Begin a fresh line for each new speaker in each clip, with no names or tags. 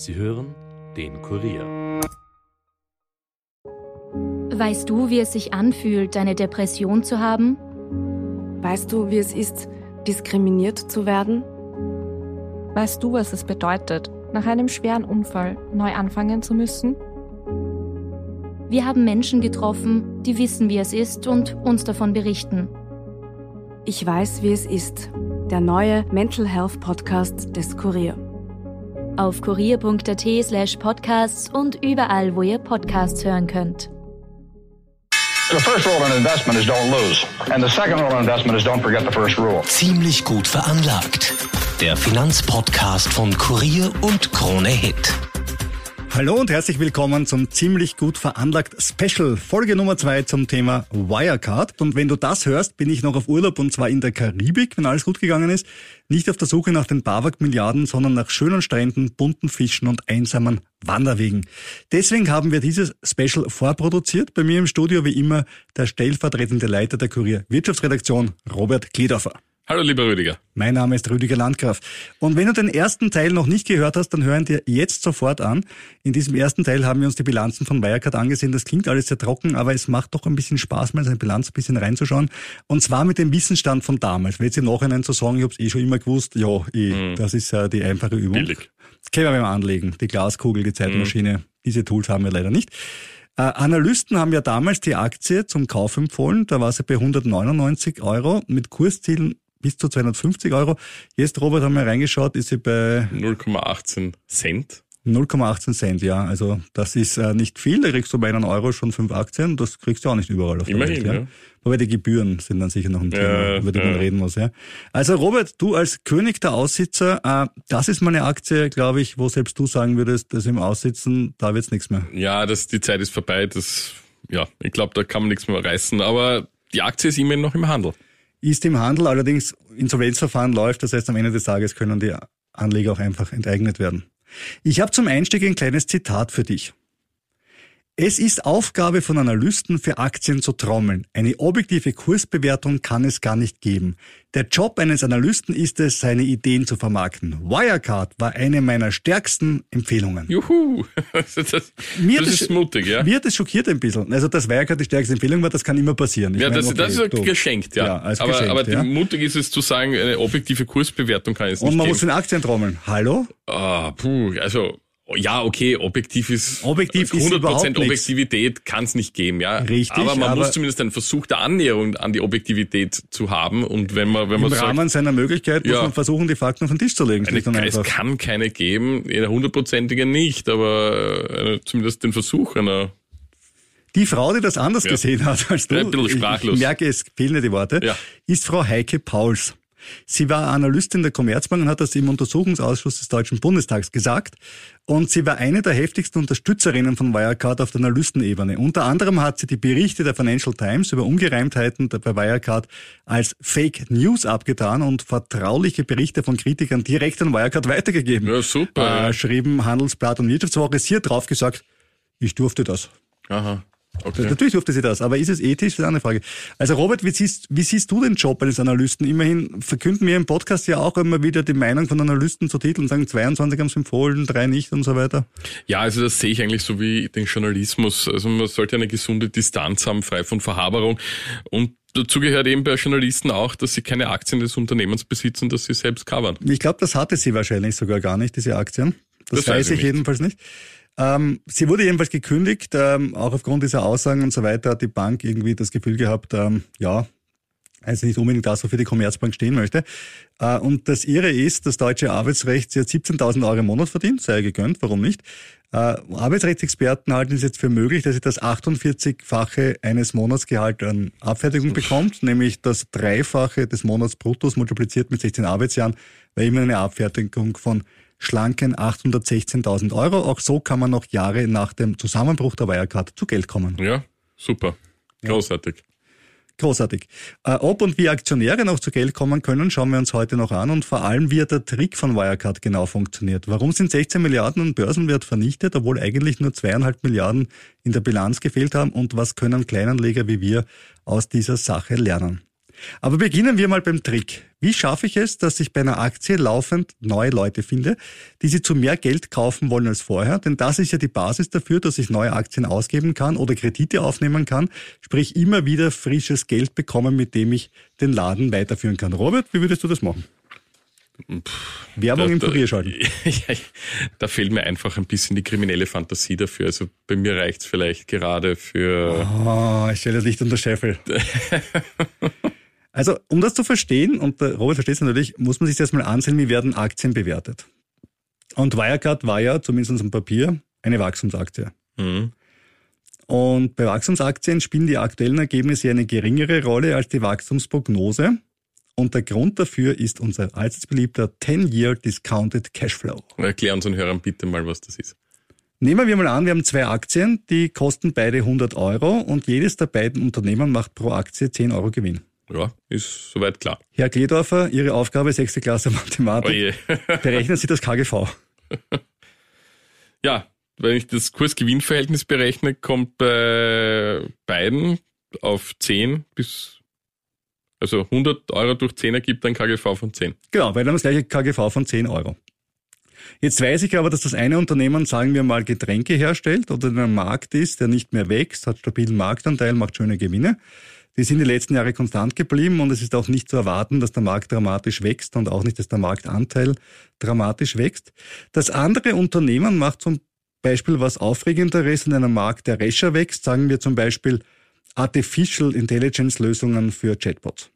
Sie hören den Kurier.
Weißt du, wie es sich anfühlt, eine Depression zu haben?
Weißt du, wie es ist, diskriminiert zu werden?
Weißt du, was es bedeutet, nach einem schweren Unfall neu anfangen zu müssen?
Wir haben Menschen getroffen, die wissen, wie es ist und uns davon berichten.
Ich weiß, wie es ist. Der neue Mental Health Podcast des Kurier.
Auf kurier.at slash podcasts und überall, wo ihr Podcasts hören könnt.
The first rule in investment is don't lose. And the second rule in investment is don't forget the first rule.
Ziemlich gut veranlagt. Der Finanzpodcast von Kurier und Krone Hit.
Hallo und herzlich willkommen zum ziemlich gut veranlagt Special, Folge Nummer zwei zum Thema Wirecard. Und wenn du das hörst, bin ich noch auf Urlaub und zwar in der Karibik, wenn alles gut gegangen ist. Nicht auf der Suche nach den Bawak-Milliarden, sondern nach schönen Stränden, bunten Fischen und einsamen Wanderwegen. Deswegen haben wir dieses Special vorproduziert. Bei mir im Studio wie immer der stellvertretende Leiter der Kurier Wirtschaftsredaktion, Robert Kledorfer.
Hallo, lieber Rüdiger.
Mein Name ist Rüdiger Landgraf. Und wenn du den ersten Teil noch nicht gehört hast, dann hören dir jetzt sofort an. In diesem ersten Teil haben wir uns die Bilanzen von Wirecard angesehen. Das klingt alles sehr trocken, aber es macht doch ein bisschen Spaß, mal seine Bilanz ein bisschen reinzuschauen. Und zwar mit dem Wissensstand von damals. Weil jetzt im Nachhinein zu sagen, ich habe es eh schon immer gewusst, ja, eh, mhm. das ist ja die einfache Übung.
Billig.
Das können wir mal anlegen. Die Glaskugel, die Zeitmaschine. Mhm. Diese Tools haben wir leider nicht. Äh, Analysten haben ja damals die Aktie zum Kauf empfohlen. Da war sie bei 199 Euro mit Kurszielen bis zu 250 Euro. Jetzt, Robert, haben wir reingeschaut, ist sie bei
0,18 Cent.
0,18 Cent, ja. Also das ist äh, nicht viel. Da kriegst du bei einem Euro schon fünf Aktien. Das kriegst du auch nicht überall auf der
Immerhin,
Welt. Ja. ja. Wobei die Gebühren sind dann sicher noch ein Thema, ja, über die ja. man reden muss. Ja. Also Robert, du als König der Aussitzer, äh, das ist mal eine Aktie, glaube ich, wo selbst du sagen würdest, dass im Aussitzen, da wird's nichts mehr.
Ja, das, die Zeit ist vorbei. Das, ja, ich glaube, da kann man nichts mehr reißen. Aber die Aktie ist immerhin noch im Handel
ist im Handel, allerdings Insolvenzverfahren läuft, das heißt am Ende des Tages können die Anleger auch einfach enteignet werden. Ich habe zum Einstieg ein kleines Zitat für dich. Es ist Aufgabe von Analysten, für Aktien zu trommeln. Eine objektive Kursbewertung kann es gar nicht geben. Der Job eines Analysten ist es, seine Ideen zu vermarkten. Wirecard war eine meiner stärksten Empfehlungen.
Juhu! Das, das,
mir das ist mutig, ja? Mir hat das schockiert ein bisschen. Also, dass Wirecard die stärkste Empfehlung war, das kann immer passieren.
Ich ja, das, okay, das ist du. geschenkt, ja. ja als aber geschenkt, aber ja. mutig ist es zu sagen, eine objektive Kursbewertung kann es nicht
Und man
geben.
muss den Aktien trommeln. Hallo?
Ah, puh, also ja, okay, objektiv ist
objektiv 100%
ist Objektivität kann es nicht geben, ja.
Richtig.
Aber man aber muss zumindest einen Versuch der Annäherung an die Objektivität zu haben und wenn man wenn man
im
sagt,
Rahmen seiner Möglichkeit muss man versuchen, die Fakten auf den Tisch zu legen.
Eine, es kann keine geben, eine hundertprozentige nicht, aber äh, zumindest den Versuch einer
die Frau, die das anders ja. gesehen hat als du,
ein bisschen sprachlos.
ich merke, es fehlen dir die Worte,
ja.
ist Frau Heike Pauls. Sie war Analystin der Commerzbank und hat das im Untersuchungsausschuss des Deutschen Bundestags gesagt. Und sie war eine der heftigsten Unterstützerinnen von Wirecard auf der Analystenebene. Unter anderem hat sie die Berichte der Financial Times über Ungereimtheiten bei Wirecard als Fake News abgetan und vertrauliche Berichte von Kritikern direkt an Wirecard weitergegeben.
Ja, super.
Äh, schrieben Handelsblatt und Wirtschaftswoche. Sie hat drauf gesagt, ich durfte das.
Aha. Okay.
Natürlich durfte sie das, aber ist es ethisch? Das ist eine andere Frage. Also Robert, wie siehst, wie siehst du den Job eines Analysten? Immerhin verkünden wir im Podcast ja auch immer wieder die Meinung von Analysten zu Titeln, sagen 22 haben es empfohlen, drei nicht und so weiter.
Ja, also das sehe ich eigentlich so wie den Journalismus. Also man sollte eine gesunde Distanz haben, frei von Verhaberung. Und Dazu gehört eben bei Journalisten auch, dass sie keine Aktien des Unternehmens besitzen, dass sie selbst covern.
Ich glaube, das hatte sie wahrscheinlich sogar gar nicht, diese Aktien. Das, das weiß ich nicht. jedenfalls nicht. Ähm, sie wurde jedenfalls gekündigt, ähm, auch aufgrund dieser Aussagen und so weiter hat die Bank irgendwie das Gefühl gehabt, ähm, ja, also nicht unbedingt das, wofür die Commerzbank stehen möchte. Äh, und das Irre ist, das deutsche Arbeitsrecht, sie hat 17.000 Euro im Monat verdient, sei gegönnt, warum nicht? Äh, Arbeitsrechtsexperten halten es jetzt für möglich, dass sie das 48-fache eines Monatsgehalt an Abfertigung bekommt, nämlich das Dreifache des Monatsbruttos multipliziert mit 16 Arbeitsjahren, weil immer eine Abfertigung von schlanken 816.000 Euro. Auch so kann man noch Jahre nach dem Zusammenbruch der Wirecard zu Geld kommen.
Ja, super. Großartig. Ja.
Großartig. Äh, ob und wie Aktionäre noch zu Geld kommen können, schauen wir uns heute noch an und vor allem, wie der Trick von Wirecard genau funktioniert. Warum sind 16 Milliarden an Börsenwert vernichtet, obwohl eigentlich nur zweieinhalb Milliarden in der Bilanz gefehlt haben und was können Kleinanleger wie wir aus dieser Sache lernen? Aber beginnen wir mal beim Trick. Wie schaffe ich es, dass ich bei einer Aktie laufend neue Leute finde, die sie zu mehr Geld kaufen wollen als vorher? Denn das ist ja die Basis dafür, dass ich neue Aktien ausgeben kann oder Kredite aufnehmen kann, sprich immer wieder frisches Geld bekommen, mit dem ich den Laden weiterführen kann. Robert, wie würdest du das machen?
Pff,
Werbung
da,
im Kurier schalten.
Ja, da fehlt mir einfach ein bisschen die kriminelle Fantasie dafür. Also bei mir reicht's vielleicht gerade für.
Oh, ich stelle das Licht unter Scheffel. Also, um das zu verstehen, und der Robert versteht es natürlich, muss man sich erstmal ansehen, wie werden Aktien bewertet. Und Wirecard war ja, zumindest am Papier, eine Wachstumsaktie.
Hm.
Und bei Wachstumsaktien spielen die aktuellen Ergebnisse eine geringere Rolle als die Wachstumsprognose. Und der Grund dafür ist unser allseits beliebter 10-Year Discounted Cashflow.
Erklär unseren Hörern bitte mal, was das ist.
Nehmen wir mal an, wir haben zwei Aktien, die kosten beide 100 Euro und jedes der beiden Unternehmen macht pro Aktie 10 Euro Gewinn.
Ja, ist soweit klar.
Herr Kledorfer, Ihre Aufgabe, sechste Klasse Mathematik.
Oje.
Berechnen Sie das KGV.
ja, wenn ich das Kurs-Gewinn-Verhältnis berechne, kommt bei beiden auf 10 bis, also 100 Euro durch 10 ergibt ein KGV von 10.
Genau, weil dann das gleiche KGV von 10 Euro. Jetzt weiß ich aber, dass das eine Unternehmen, sagen wir mal, Getränke herstellt oder in einem Markt ist, der nicht mehr wächst, hat stabilen Marktanteil, macht schöne Gewinne. Die sind die letzten Jahre konstant geblieben und es ist auch nicht zu erwarten, dass der Markt dramatisch wächst und auch nicht, dass der Marktanteil dramatisch wächst. Das andere Unternehmen macht zum Beispiel was Aufregenderes in einem Markt, der rascher wächst, sagen wir zum Beispiel Artificial Intelligence Lösungen für Chatbots.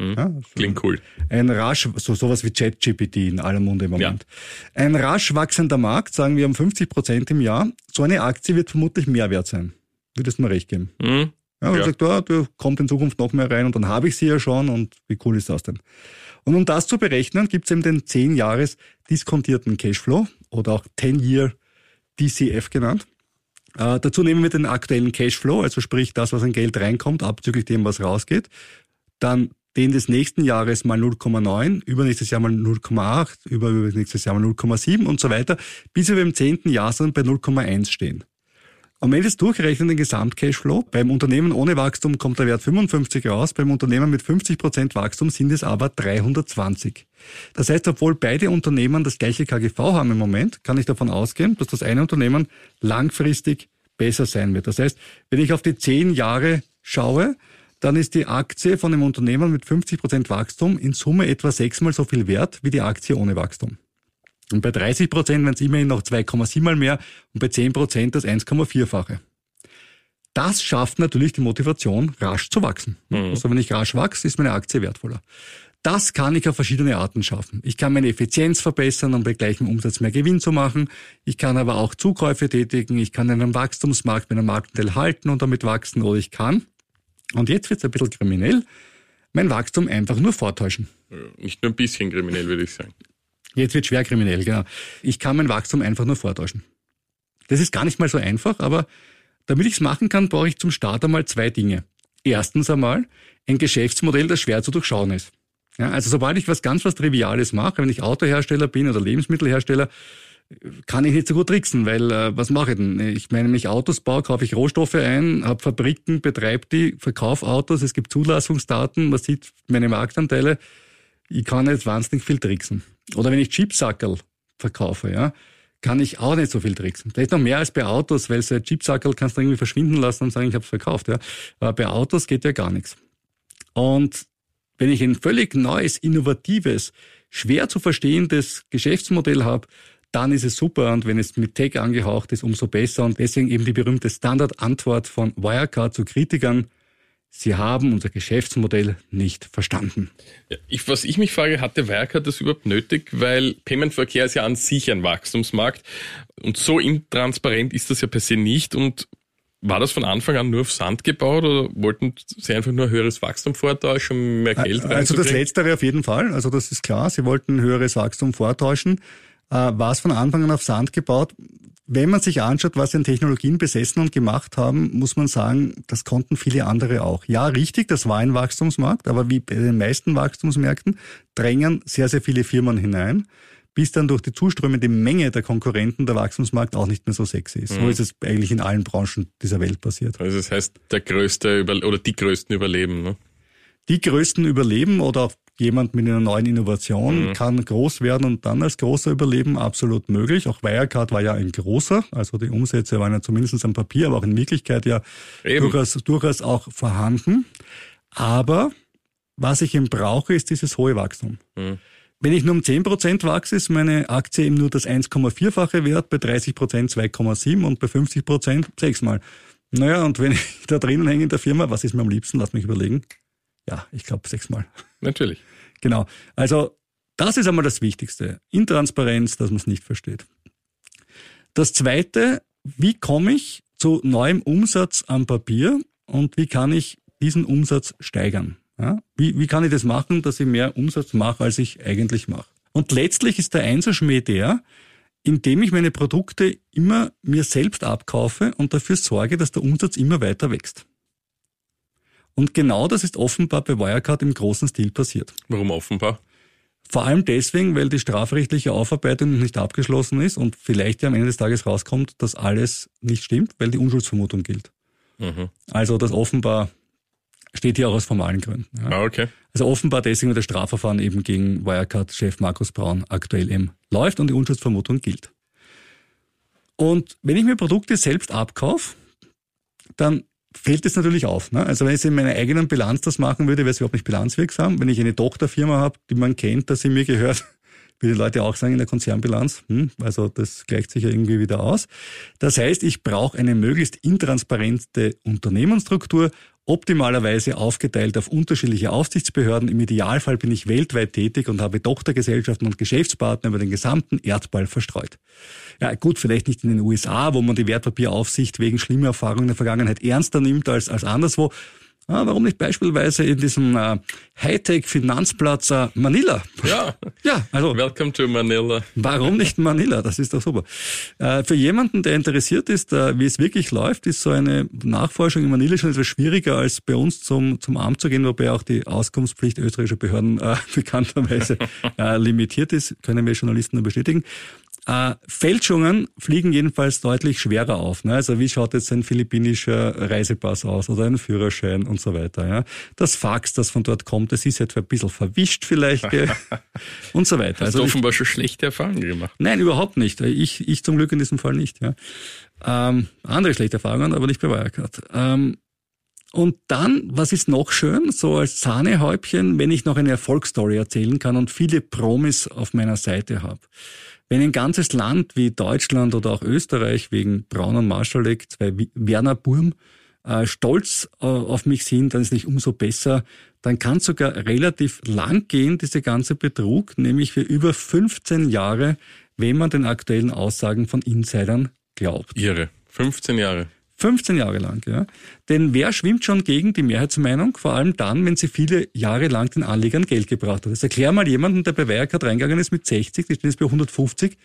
Hm.
Ja, also
Klingt cool.
ein rasch, so sowas wie ChatGPT in aller Munde im Moment. Ein rasch wachsender Markt, sagen wir um 50 Prozent im Jahr. So eine Aktie wird vermutlich mehr wert sein. Würdest du mir recht geben?
Hm?
Ja, und
Ja.
sagt, ja, da kommt in Zukunft noch mehr rein und dann habe ich sie ja schon und wie cool ist das denn? Und um das zu berechnen, gibt es eben den 10 Jahres diskontierten Cashflow oder auch 10-Year DCF genannt. Äh, dazu nehmen wir den aktuellen Cashflow, also sprich das, was an Geld reinkommt, abzüglich dem, was rausgeht. Dann den des nächsten Jahres mal 0,9, übernächstes Jahr mal 0,8, über übernächstes Jahr mal 0,7 und so weiter, bis wir beim zehnten Jahr dann bei 0,1 stehen. Am Ende des Durchrechnens den Gesamtcashflow. Beim Unternehmen ohne Wachstum kommt der Wert 55 raus, beim Unternehmen mit 50% Wachstum sind es aber 320. Das heißt, obwohl beide Unternehmen das gleiche KGV haben im Moment, kann ich davon ausgehen, dass das eine Unternehmen langfristig besser sein wird. Das heißt, wenn ich auf die zehn Jahre schaue, dann ist die Aktie von einem Unternehmen mit 50% Wachstum in Summe etwa sechsmal so viel wert wie die Aktie ohne Wachstum. Und bei 30 Prozent wären es immerhin noch 2,7 mal mehr und bei 10 Prozent das 1,4-fache. Das schafft natürlich die Motivation, rasch zu wachsen. Also wenn ich rasch wachse, ist meine Aktie wertvoller. Das kann ich auf verschiedene Arten schaffen. Ich kann meine Effizienz verbessern, um bei gleichem Umsatz mehr Gewinn zu machen. Ich kann aber auch Zukäufe tätigen. Ich kann in einem Wachstumsmarkt meinen Marktanteil halten und damit wachsen. Oder ich kann, und jetzt wird es ein bisschen kriminell, mein Wachstum einfach nur vortäuschen.
Nicht nur ein bisschen kriminell, würde ich sagen.
Jetzt wird schwer kriminell, genau. Ich kann mein Wachstum einfach nur vortäuschen. Das ist gar nicht mal so einfach, aber damit ich es machen kann, brauche ich zum Start einmal zwei Dinge. Erstens einmal ein Geschäftsmodell, das schwer zu durchschauen ist. Ja, also sobald ich was ganz was Triviales mache, wenn ich Autohersteller bin oder Lebensmittelhersteller, kann ich nicht so gut tricksen, weil äh, was mache ich denn? Ich meine, wenn ich Autos baue, kaufe ich Rohstoffe ein, habe Fabriken, betreibe die, verkaufe Autos, es gibt Zulassungsdaten, man sieht meine Marktanteile. Ich kann nicht wahnsinnig viel tricksen. Oder wenn ich Chipsackerl verkaufe, ja, kann ich auch nicht so viel tricksen. Vielleicht noch mehr als bei Autos, weil so ein Chipsackerl kannst du irgendwie verschwinden lassen und sagen, ich habe es verkauft. Ja. Aber bei Autos geht ja gar nichts. Und wenn ich ein völlig neues, innovatives, schwer zu verstehendes Geschäftsmodell habe, dann ist es super und wenn es mit Tech angehaucht ist, umso besser. Und deswegen eben die berühmte Standardantwort von Wirecard zu Kritikern. Sie haben unser Geschäftsmodell nicht verstanden.
Ja, ich, was ich mich frage, hatte Wirecard das überhaupt nötig? Weil Paymentverkehr ist ja an sich ein Wachstumsmarkt und so intransparent ist das ja per se nicht. Und war das von Anfang an nur auf Sand gebaut oder wollten sie einfach nur höheres Wachstum vortäuschen, um mehr Geld
Also das? Letztere auf jeden Fall. Also das ist klar. Sie wollten höheres Wachstum vortäuschen. Äh, war es von Anfang an auf Sand gebaut? Wenn man sich anschaut, was sie an Technologien besessen und gemacht haben, muss man sagen, das konnten viele andere auch. Ja, richtig, das war ein Wachstumsmarkt, aber wie bei den meisten Wachstumsmärkten drängen sehr, sehr viele Firmen hinein, bis dann durch die zuströmende Menge der Konkurrenten der Wachstumsmarkt auch nicht mehr so sexy ist. So ist es eigentlich in allen Branchen dieser Welt passiert.
Also das heißt, der größte über oder die größten überleben. Ne?
die Größten überleben oder auch jemand mit einer neuen Innovation mhm. kann groß werden und dann als großer überleben, absolut möglich. Auch Wirecard war ja ein großer, also die Umsätze waren ja zumindest am Papier, aber auch in Wirklichkeit ja durchaus, durchaus auch vorhanden. Aber was ich eben brauche, ist dieses hohe Wachstum. Mhm. Wenn ich nur um 10% wachse, ist meine Aktie eben nur das 1,4-fache wert, bei 30% 2,7 und bei 50% sechsmal. Naja, und wenn ich da drinnen hänge in der Firma, was ist mir am liebsten? Lass mich überlegen. Ja, ich glaube sechsmal.
Natürlich.
Genau. Also das ist einmal das Wichtigste. Intransparenz, dass man es nicht versteht. Das Zweite, wie komme ich zu neuem Umsatz am Papier und wie kann ich diesen Umsatz steigern? Ja? Wie, wie kann ich das machen, dass ich mehr Umsatz mache, als ich eigentlich mache? Und letztlich ist der Einserschmäh der, indem ich meine Produkte immer mir selbst abkaufe und dafür sorge, dass der Umsatz immer weiter wächst. Und genau das ist offenbar bei Wirecard im großen Stil passiert.
Warum offenbar?
Vor allem deswegen, weil die strafrechtliche Aufarbeitung nicht abgeschlossen ist und vielleicht ja am Ende des Tages rauskommt, dass alles nicht stimmt, weil die Unschuldsvermutung gilt. Mhm. Also das offenbar steht hier auch aus formalen Gründen.
Ja. Ah, okay.
Also offenbar deswegen das Strafverfahren eben gegen Wirecard-Chef Markus Braun aktuell eben läuft und die Unschuldsvermutung gilt. Und wenn ich mir Produkte selbst abkaufe, dann fällt es natürlich auf. Ne? Also wenn ich in meiner eigenen Bilanz das machen würde, wäre es überhaupt nicht bilanzwirksam. Wenn ich eine Tochterfirma habe, die man kennt, dass sie mir gehört, wie die Leute auch sagen in der Konzernbilanz. Hm, also das gleicht sich ja irgendwie wieder aus. Das heißt, ich brauche eine möglichst intransparente Unternehmensstruktur, optimalerweise aufgeteilt auf unterschiedliche Aufsichtsbehörden. Im Idealfall bin ich weltweit tätig und habe Tochtergesellschaften und Geschäftspartner über den gesamten Erdball verstreut. Ja, gut, vielleicht nicht in den USA, wo man die Wertpapieraufsicht wegen schlimmer Erfahrungen in der Vergangenheit ernster nimmt als, als anderswo. Ah, warum nicht beispielsweise in diesem äh, Hightech-Finanzplatz äh, Manila?
Ja. ja, also. Welcome to Manila.
Warum nicht Manila? Das ist doch super. Äh, für jemanden, der interessiert ist, äh, wie es wirklich läuft, ist so eine Nachforschung in Manila schon etwas schwieriger als bei uns zum, zum Amt zu gehen, wobei auch die Auskunftspflicht österreichischer Behörden äh, bekannterweise äh, limitiert ist, können wir Journalisten nur bestätigen. Äh, Fälschungen fliegen jedenfalls deutlich schwerer auf. Ne? Also wie schaut jetzt ein philippinischer Reisepass aus oder ein Führerschein und so weiter. Ja? Das Fax, das von dort kommt, das ist etwa ein bisschen verwischt vielleicht und so weiter.
Hast also du offenbar ich, schon schlechte Erfahrungen gemacht?
Nein, überhaupt nicht. Ich, ich zum Glück in diesem Fall nicht. Ja? Ähm, andere schlechte Erfahrungen, aber nicht bei Wirecard. Ähm, und dann, was ist noch schön, so als Sahnehäubchen, wenn ich noch eine Erfolgsstory erzählen kann und viele Promis auf meiner Seite habe. Wenn ein ganzes Land wie Deutschland oder auch Österreich wegen Braun und Marschalek, zwei Werner Burm, äh, stolz äh, auf mich sind, dann ist es nicht umso besser. Dann kann es sogar relativ lang gehen, diese ganze Betrug, nämlich für über 15 Jahre, wenn man den aktuellen Aussagen von Insidern glaubt.
Ihre. 15 Jahre.
15 Jahre lang, ja. Denn wer schwimmt schon gegen die Mehrheitsmeinung? Vor allem dann, wenn sie viele Jahre lang den Anlegern Geld gebracht hat. Jetzt erklär mal jemanden, der bei Wirecard reingegangen ist mit 60, die stehen jetzt bei 150,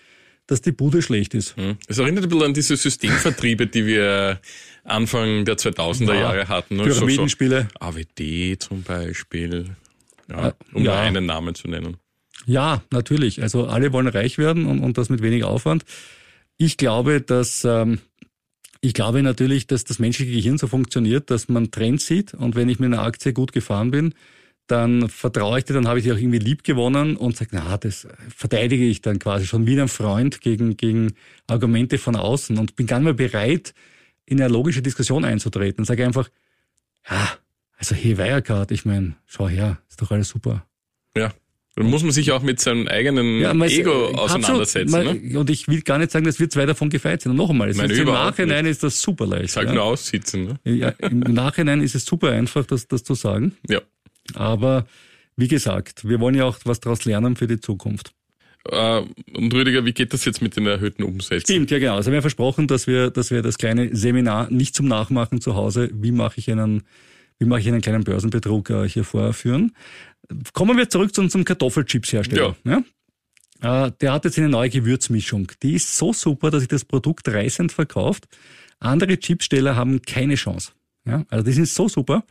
dass die Bude schlecht ist.
Hm. Es erinnert ein bisschen an diese Systemvertriebe, die wir Anfang der 2000er ja, Jahre hatten.
Pyramidenspiele.
So, so AWD zum Beispiel. Ja, um ja. einen Namen zu nennen.
Ja, natürlich. Also alle wollen reich werden und, und das mit wenig Aufwand. Ich glaube, dass ähm, ich glaube natürlich, dass das menschliche Gehirn so funktioniert, dass man Trends sieht und wenn ich mit einer Aktie gut gefahren bin, dann vertraue ich dir, dann habe ich die auch irgendwie lieb gewonnen und sage, na, das verteidige ich dann quasi schon wie ein Freund gegen, gegen Argumente von außen und bin gar nicht mehr bereit, in eine logische Diskussion einzutreten sage einfach, ja, also hey Wirecard, ich meine, schau her, ist doch alles super.
Ja. Dann muss man sich auch mit seinem eigenen ja, Ego auseinandersetzen.
Man, ne? Und ich will gar nicht sagen, dass wir zwei davon gefeit sind. Und noch einmal,
Meine,
im Nachhinein nicht. ist das super leicht.
Ich sag ja. nur aussitzen.
Ne? Ja, Im Nachhinein ist es super einfach, das, das zu sagen.
Ja.
Aber wie gesagt, wir wollen ja auch was daraus lernen für die Zukunft.
Uh, und Rüdiger, wie geht das jetzt mit den erhöhten Umsätzen?
Stimmt, ja genau. Also wir haben versprochen, dass wir, dass wir das kleine Seminar nicht zum Nachmachen zu Hause, wie mache ich einen, wie mache ich einen kleinen Börsenbetrug äh, hier vorführen. Kommen wir zurück zu unserem Kartoffelchips-Hersteller. Ja. ja. Äh, der hat jetzt eine neue Gewürzmischung. Die ist so super, dass sich das Produkt reißend verkauft. Andere Chipsteller haben keine Chance. Ja, also die sind so super.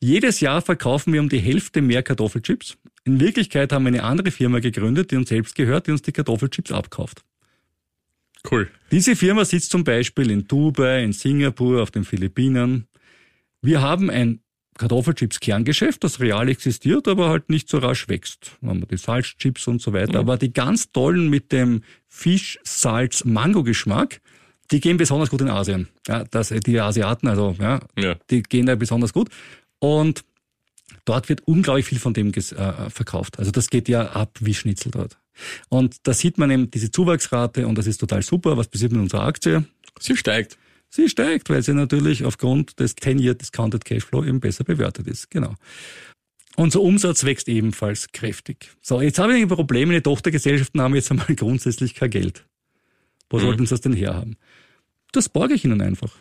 Jedes Jahr verkaufen wir um die Hälfte mehr Kartoffelchips. In Wirklichkeit haben wir eine andere Firma gegründet, die uns selbst gehört, die uns die Kartoffelchips abkauft.
Cool.
Diese Firma sitzt zum Beispiel in Dubai, in Singapur, auf den Philippinen. Wir haben ein Kartoffelchips Kerngeschäft, das real existiert, aber halt nicht so rasch wächst. Dann haben wir die Salzchips und so weiter. Mhm. Aber die ganz tollen mit dem Fisch, Salz, Mango-Geschmack, die gehen besonders gut in Asien. Ja, das, die Asiaten, also ja, ja, die gehen da besonders gut. Und dort wird unglaublich viel von dem äh, verkauft. Also das geht ja ab wie Schnitzel dort. Und da sieht man eben diese Zuwachsrate und das ist total super. Was passiert mit unserer Aktie?
Sie steigt.
Sie steigt, weil sie natürlich aufgrund des 10-Year Discounted Cashflow eben besser bewertet ist. Genau. Unser Umsatz wächst ebenfalls kräftig. So, jetzt habe ich ein Problem. Meine Tochtergesellschaften haben jetzt einmal grundsätzlich kein Geld. Wo mhm. sollten sie das denn herhaben? Das borge ich ihnen einfach.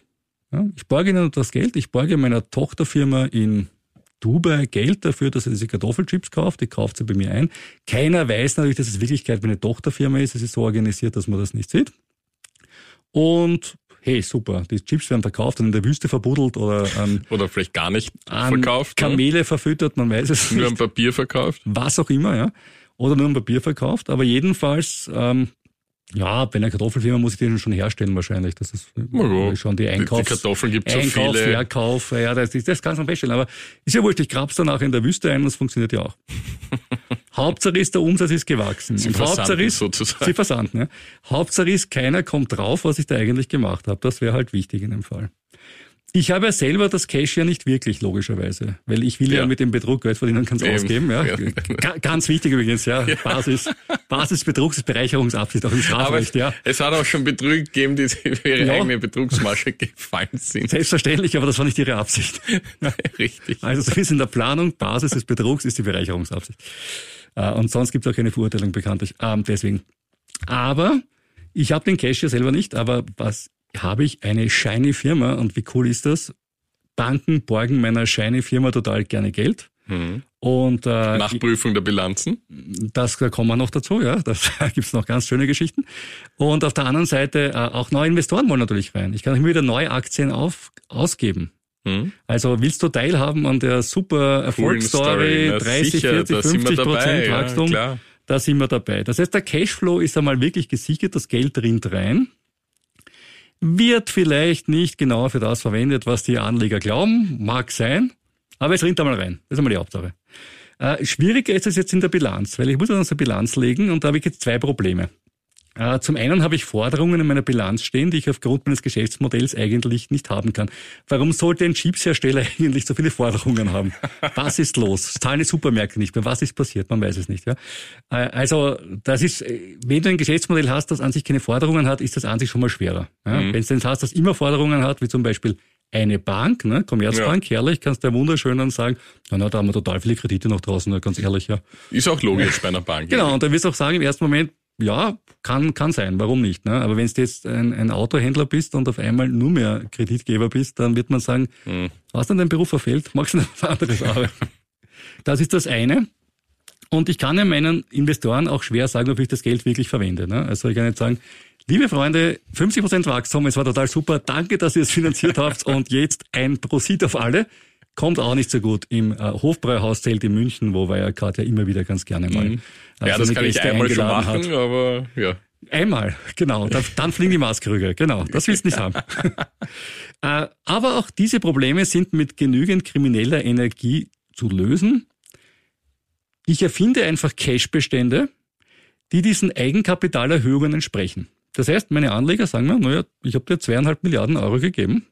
Ja, ich borge ihnen das Geld. Ich borge meiner Tochterfirma in Dubai Geld dafür, dass er diese Kartoffelchips kauft. Die kauft sie bei mir ein. Keiner weiß natürlich, dass es Wirklichkeit meine Tochterfirma ist. Es ist so organisiert, dass man das nicht sieht. Und hey, super, die Chips werden verkauft und in der Wüste verbuddelt oder
ähm, Oder vielleicht gar nicht verkauft.
Kamele ja? verfüttert, man weiß es
nur nicht. Nur am Papier verkauft.
Was auch immer, ja. Oder nur am Papier verkauft. Aber jedenfalls ähm, ja, bei einer Kartoffelfirma muss ich die schon herstellen wahrscheinlich. Das ist
ja,
schon die Einkauf. Die,
Kartoffeln gibt
es
Einkauf,
viele. Verkauf, ja, das, das kann man feststellen. Aber ist ja wurscht, ich grab's dann auch in der Wüste ein und es funktioniert ja auch. Hauptsache ist, der Umsatz ist gewachsen.
Sie und Hauptsache ist, sozusagen.
Sie versanden, ja. Hauptsache ist, keiner kommt drauf, was ich da eigentlich gemacht habe. Das wäre halt wichtig in dem Fall. Ich habe ja selber das Cash ja nicht wirklich, logischerweise. Weil ich will ja, ja mit dem Betrug Geld verdienen, kann es ausgeben. Ja. ja. Ganz wichtig übrigens, ja. ja. Basis, Basisbetrugs ist Bereicherungsabsicht, auch im Strafrecht, ja.
Es hat auch schon Betrüger gegeben, die für ihre eigene Betrugsmasche gefallen sind.
Selbstverständlich, aber das war nicht ihre Absicht.
Richtig.
Also so ist in der Planung, Basis des Betrugs ist die Bereicherungsabsicht. Äh, und sonst gibt es auch keine Verurteilung bekanntlich. Ähm, deswegen. Aber ich habe den Cash ja selber nicht, aber was habe ich eine shiny Firma und wie cool ist das? Banken borgen meiner shiny Firma total gerne Geld. Mhm. Und
äh, Nachprüfung der Bilanzen?
Das da kommen wir noch dazu, ja. Das, da gibt's noch ganz schöne Geschichten. Und auf der anderen Seite äh, auch neue Investoren wollen natürlich rein. Ich kann immer wieder neue Aktien auf, ausgeben. Mhm. Also willst du teilhaben an der super Erfolgsstory, 30, sicher, 40, 50 Prozent Wachstum? Ja, da sind wir dabei. Das heißt, der Cashflow ist einmal wirklich gesichert, das Geld rinnt rein wird vielleicht nicht genau für das verwendet, was die Anleger glauben, mag sein, aber es rinnt einmal rein. Das ist einmal die Hauptsache. Äh, schwieriger ist es jetzt in der Bilanz, weil ich muss dann so Bilanz legen und da habe ich jetzt zwei Probleme. Äh, zum einen habe ich Forderungen in meiner Bilanz stehen, die ich aufgrund meines Geschäftsmodells eigentlich nicht haben kann. Warum sollte ein Chipshersteller eigentlich so viele Forderungen haben? Was ist los? Zahlen die Supermärkte nicht mehr. Was ist passiert? Man weiß es nicht. Ja? Äh, also das ist, äh, wenn du ein Geschäftsmodell hast, das an sich keine Forderungen hat, ist das an sich schon mal schwerer. Ja? Mhm. Wenn du denn hast, das immer Forderungen hat, wie zum Beispiel eine Bank, ne, Commerzbank, ja. herrlich, kannst du ja wunderschön dann sagen, na, na, da haben wir total viele Kredite noch draußen, ganz ehrlich, ja.
Ist auch logisch bei einer Bank.
genau, und dann wirst du auch sagen, im ersten Moment, ja, kann, kann sein, warum nicht? Ne? Aber wenn du jetzt ein, ein Autohändler bist und auf einmal nur mehr Kreditgeber bist, dann wird man sagen, hm. hast du deinen Beruf verfehlt, magst du was anderes arbeiten? das ist das eine. Und ich kann ja meinen Investoren auch schwer sagen, ob ich das Geld wirklich verwende. Ne? Also ich kann nicht sagen, liebe Freunde, 50% Wachstum, es war total super, danke, dass ihr es finanziert habt und jetzt ein Prosit auf alle. Kommt auch nicht so gut im äh, Hofbräuhauszelt in München, wo Wirecard ja immer wieder ganz gerne mal. Mhm.
Also ja, das kann Gäste ich einmal schon machen, hat. aber ja.
Einmal, genau. Dann, dann fliegen die Maskrüge. Genau, das willst du nicht haben. äh, aber auch diese Probleme sind mit genügend krimineller Energie zu lösen. Ich erfinde einfach Cashbestände, die diesen Eigenkapitalerhöhungen entsprechen. Das heißt, meine Anleger sagen mir, naja, ich habe dir zweieinhalb Milliarden Euro gegeben,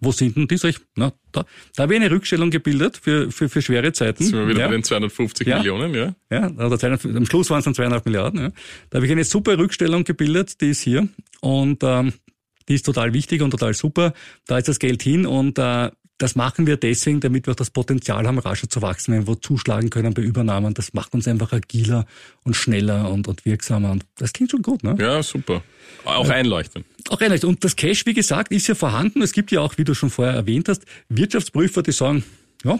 wo sind denn die? Sag ich, na, da, da habe ich eine Rückstellung gebildet für, für, für schwere Zeiten.
Sind wir wieder ja. bei den 250 ja. Millionen, ja?
Ja, also am Schluss waren es dann zweieinhalb Milliarden. Ja. Da habe ich eine super Rückstellung gebildet, die ist hier. Und ähm, die ist total wichtig und total super. Da ist das Geld hin und äh, das machen wir deswegen, damit wir auch das Potenzial haben, rascher zu wachsen, wenn wir zuschlagen können bei Übernahmen. Das macht uns einfach agiler und schneller und, und wirksamer. Und das klingt schon gut, ne?
Ja, super. Auch einleuchtend.
Auch einleuchtend. Und das Cash, wie gesagt, ist ja vorhanden. Es gibt ja auch, wie du schon vorher erwähnt hast, Wirtschaftsprüfer, die sagen, ja,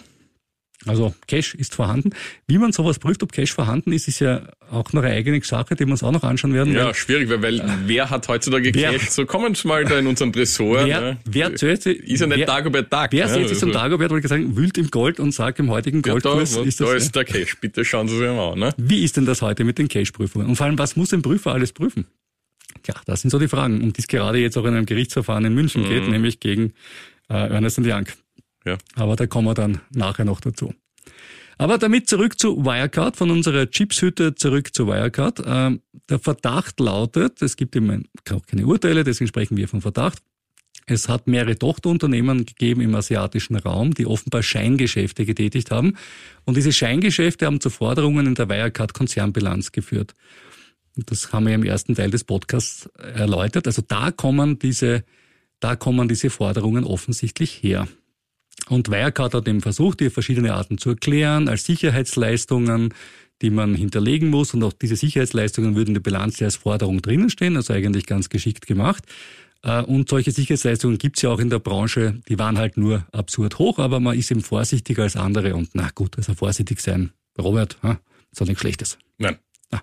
also Cash ist vorhanden. Wie man sowas prüft, ob Cash vorhanden ist, ist ja auch noch eine eigene Sache, die wir uns auch noch anschauen werden.
Ja, weil, schwierig, weil, weil äh, wer hat heutzutage wer, Cash? So kommen Sie mal da in unseren Tresor.
Wer, ne? wer
zuerst, ist ja nicht wer, Dagobert Tag.
Wer ne? setzt sich also, Dagobert, wollte ich sagen, wühlt im Gold und sagt im heutigen Goldkurs
ja, da,
ist
das. Da ist der Cash, bitte schauen Sie sich mal an. Ne?
Wie ist denn das heute mit den Cash-Prüfungen? Und vor allem, was muss ein Prüfer alles prüfen? Tja, das sind so die Fragen, um die es gerade jetzt auch in einem Gerichtsverfahren in München mhm. geht, nämlich gegen äh, Ernest Young.
Ja.
Aber da kommen wir dann nachher noch dazu. Aber damit zurück zu Wirecard, von unserer Chipshütte zurück zu Wirecard. Ähm, der Verdacht lautet, es gibt eben keine Urteile, deswegen sprechen wir von Verdacht. Es hat mehrere Tochterunternehmen gegeben im asiatischen Raum, die offenbar Scheingeschäfte getätigt haben. Und diese Scheingeschäfte haben zu Forderungen in der Wirecard-Konzernbilanz geführt. Das haben wir im ersten Teil des Podcasts erläutert. Also da kommen diese, da kommen diese Forderungen offensichtlich her. Und Wirecard hat eben versucht, die verschiedene Arten zu erklären, als Sicherheitsleistungen, die man hinterlegen muss. Und auch diese Sicherheitsleistungen würden in der Bilanz ja als Forderung drinnen stehen, also eigentlich ganz geschickt gemacht. Äh, und solche Sicherheitsleistungen gibt's ja auch in der Branche, die waren halt nur absurd hoch, aber man ist eben vorsichtiger als andere. Und na gut, also vorsichtig sein, Robert, ha, ist auch nichts Schlechtes.
Nein.
Na.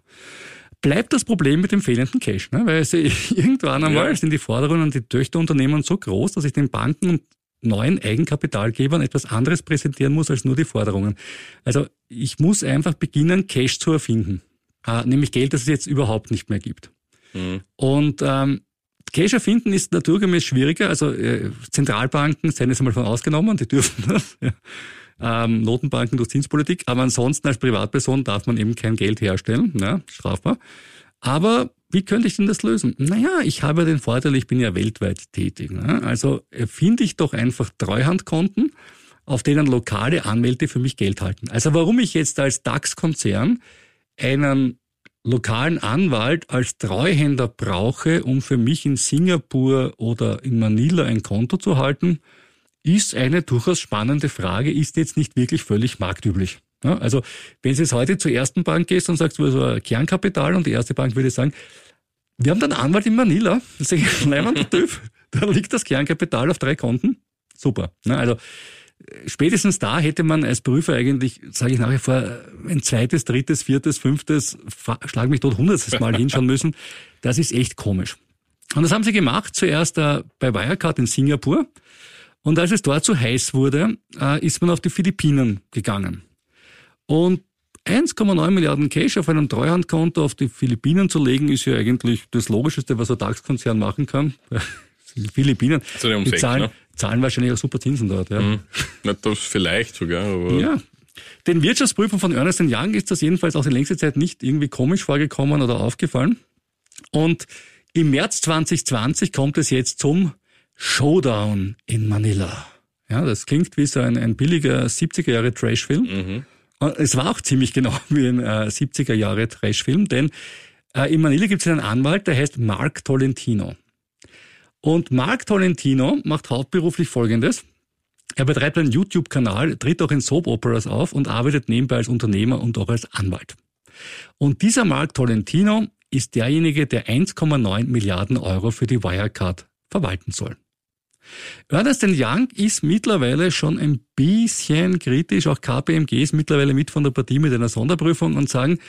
Bleibt das Problem mit dem fehlenden Cash, ne? weil es irgendwann einmal ja. sind die Forderungen an die Töchterunternehmen so groß, dass ich den Banken und neuen Eigenkapitalgebern etwas anderes präsentieren muss als nur die Forderungen. Also ich muss einfach beginnen, Cash zu erfinden. Äh, nämlich Geld, das es jetzt überhaupt nicht mehr gibt. Mhm. Und ähm, Cash erfinden ist naturgemäß schwieriger. Also äh, Zentralbanken seien jetzt einmal von ausgenommen, die dürfen das. Ja. Ähm, Notenbanken durch Zinspolitik. Aber ansonsten als Privatperson darf man eben kein Geld herstellen, ja, strafbar. Aber wie könnte ich denn das lösen? Naja, ich habe den Vorteil, ich bin ja weltweit tätig. Ne? Also erfinde ich doch einfach Treuhandkonten, auf denen lokale Anwälte für mich Geld halten. Also warum ich jetzt als DAX-Konzern einen lokalen Anwalt als Treuhänder brauche, um für mich in Singapur oder in Manila ein Konto zu halten, ist eine durchaus spannende Frage, ist jetzt nicht wirklich völlig marktüblich. Ja, also wenn du jetzt heute zur ersten Bank gehst und sagst, du hast ein Kernkapital und die erste Bank würde sagen, wir haben dann einen Anwalt in Manila, das ist ein Typ, da liegt das Kernkapital auf drei Konten. Super. Ja, also spätestens da hätte man als Prüfer eigentlich, sage ich nachher vor, ein zweites, drittes, viertes, fünftes, schlag mich dort hundertstes Mal hinschauen müssen. Das ist echt komisch. Und das haben sie gemacht, zuerst äh, bei Wirecard in Singapur. Und als es dort so heiß wurde, äh, ist man auf die Philippinen gegangen. Und 1,9 Milliarden Cash auf einem Treuhandkonto auf die Philippinen zu legen, ist ja eigentlich das Logischste, was ein DAX-Konzern machen kann. die Philippinen,
also
die zahlen, ne? zahlen wahrscheinlich auch super Zinsen dort. Ja. Mhm.
Na, das vielleicht sogar. Aber
ja. Den Wirtschaftsprüfern von Ernest Young ist das jedenfalls auch die längste Zeit nicht irgendwie komisch vorgekommen oder aufgefallen. Und im März 2020 kommt es jetzt zum Showdown in Manila. Ja, das klingt wie so ein, ein billiger 70er Jahre Trashfilm. Mhm. Es war auch ziemlich genau wie ein äh, 70er Jahre Trashfilm, denn äh, in Manila gibt es einen Anwalt, der heißt Mark Tolentino. Und Mark Tolentino macht hauptberuflich Folgendes. Er betreibt einen YouTube-Kanal, tritt auch in Soap-Operas auf und arbeitet nebenbei als Unternehmer und auch als Anwalt. Und dieser Mark Tolentino ist derjenige, der 1,9 Milliarden Euro für die Wirecard verwalten soll. Ernest Young ist mittlerweile schon ein bisschen kritisch, auch KPMG ist mittlerweile mit von der Partie mit einer Sonderprüfung und sagen,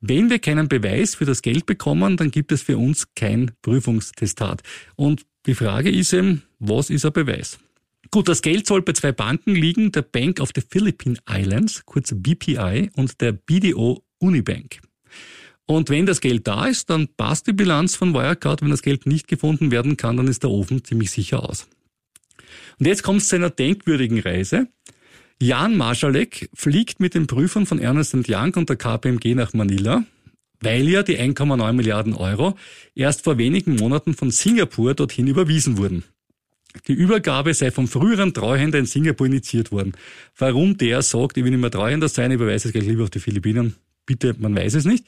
wenn wir keinen Beweis für das Geld bekommen, dann gibt es für uns kein Prüfungstestat. Und die Frage ist eben, was ist ein Beweis? Gut, das Geld soll bei zwei Banken liegen, der Bank of the Philippine Islands, kurz BPI, und der BDO Unibank. Und wenn das Geld da ist, dann passt die Bilanz von Wirecard. Wenn das Geld nicht gefunden werden kann, dann ist der Ofen ziemlich sicher aus. Und jetzt kommt es zu einer denkwürdigen Reise. Jan Marschalek fliegt mit den Prüfern von Ernest Young und der KPMG nach Manila, weil ja die 1,9 Milliarden Euro erst vor wenigen Monaten von Singapur dorthin überwiesen wurden. Die Übergabe sei vom früheren Treuhänder in Singapur initiiert worden. Warum der sagt, ich will nicht mehr Treuhänder sein, ich überweise es gleich lieber auf die Philippinen, bitte, man weiß es nicht.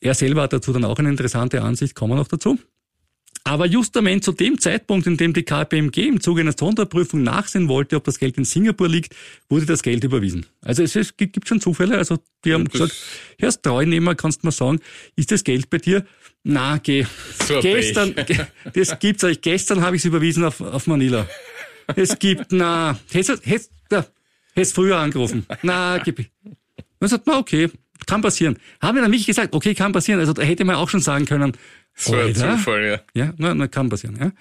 Er selber hat dazu dann auch eine interessante Ansicht, kommen wir noch dazu. Aber justament zu dem Zeitpunkt, in dem die KPMG im Zuge einer Sonderprüfung nachsehen wollte, ob das Geld in Singapur liegt, wurde das Geld überwiesen. Also es, gibt schon Zufälle. Also die haben gesagt, Herr Treunehmer, kannst du mal sagen, ist das Geld bei dir? Na, geh. So gestern, das gibt's euch. Gestern habe ich es überwiesen auf, auf Manila. Es gibt, na, hättest, hättest früher angerufen. Na, gib. Man sagt, na, okay, kann passieren. Haben wir dann nicht gesagt, okay, kann passieren. Also da hätte man auch schon sagen können,
so ein Zufall, ja.
Ja, na, na, kann passieren. Ja.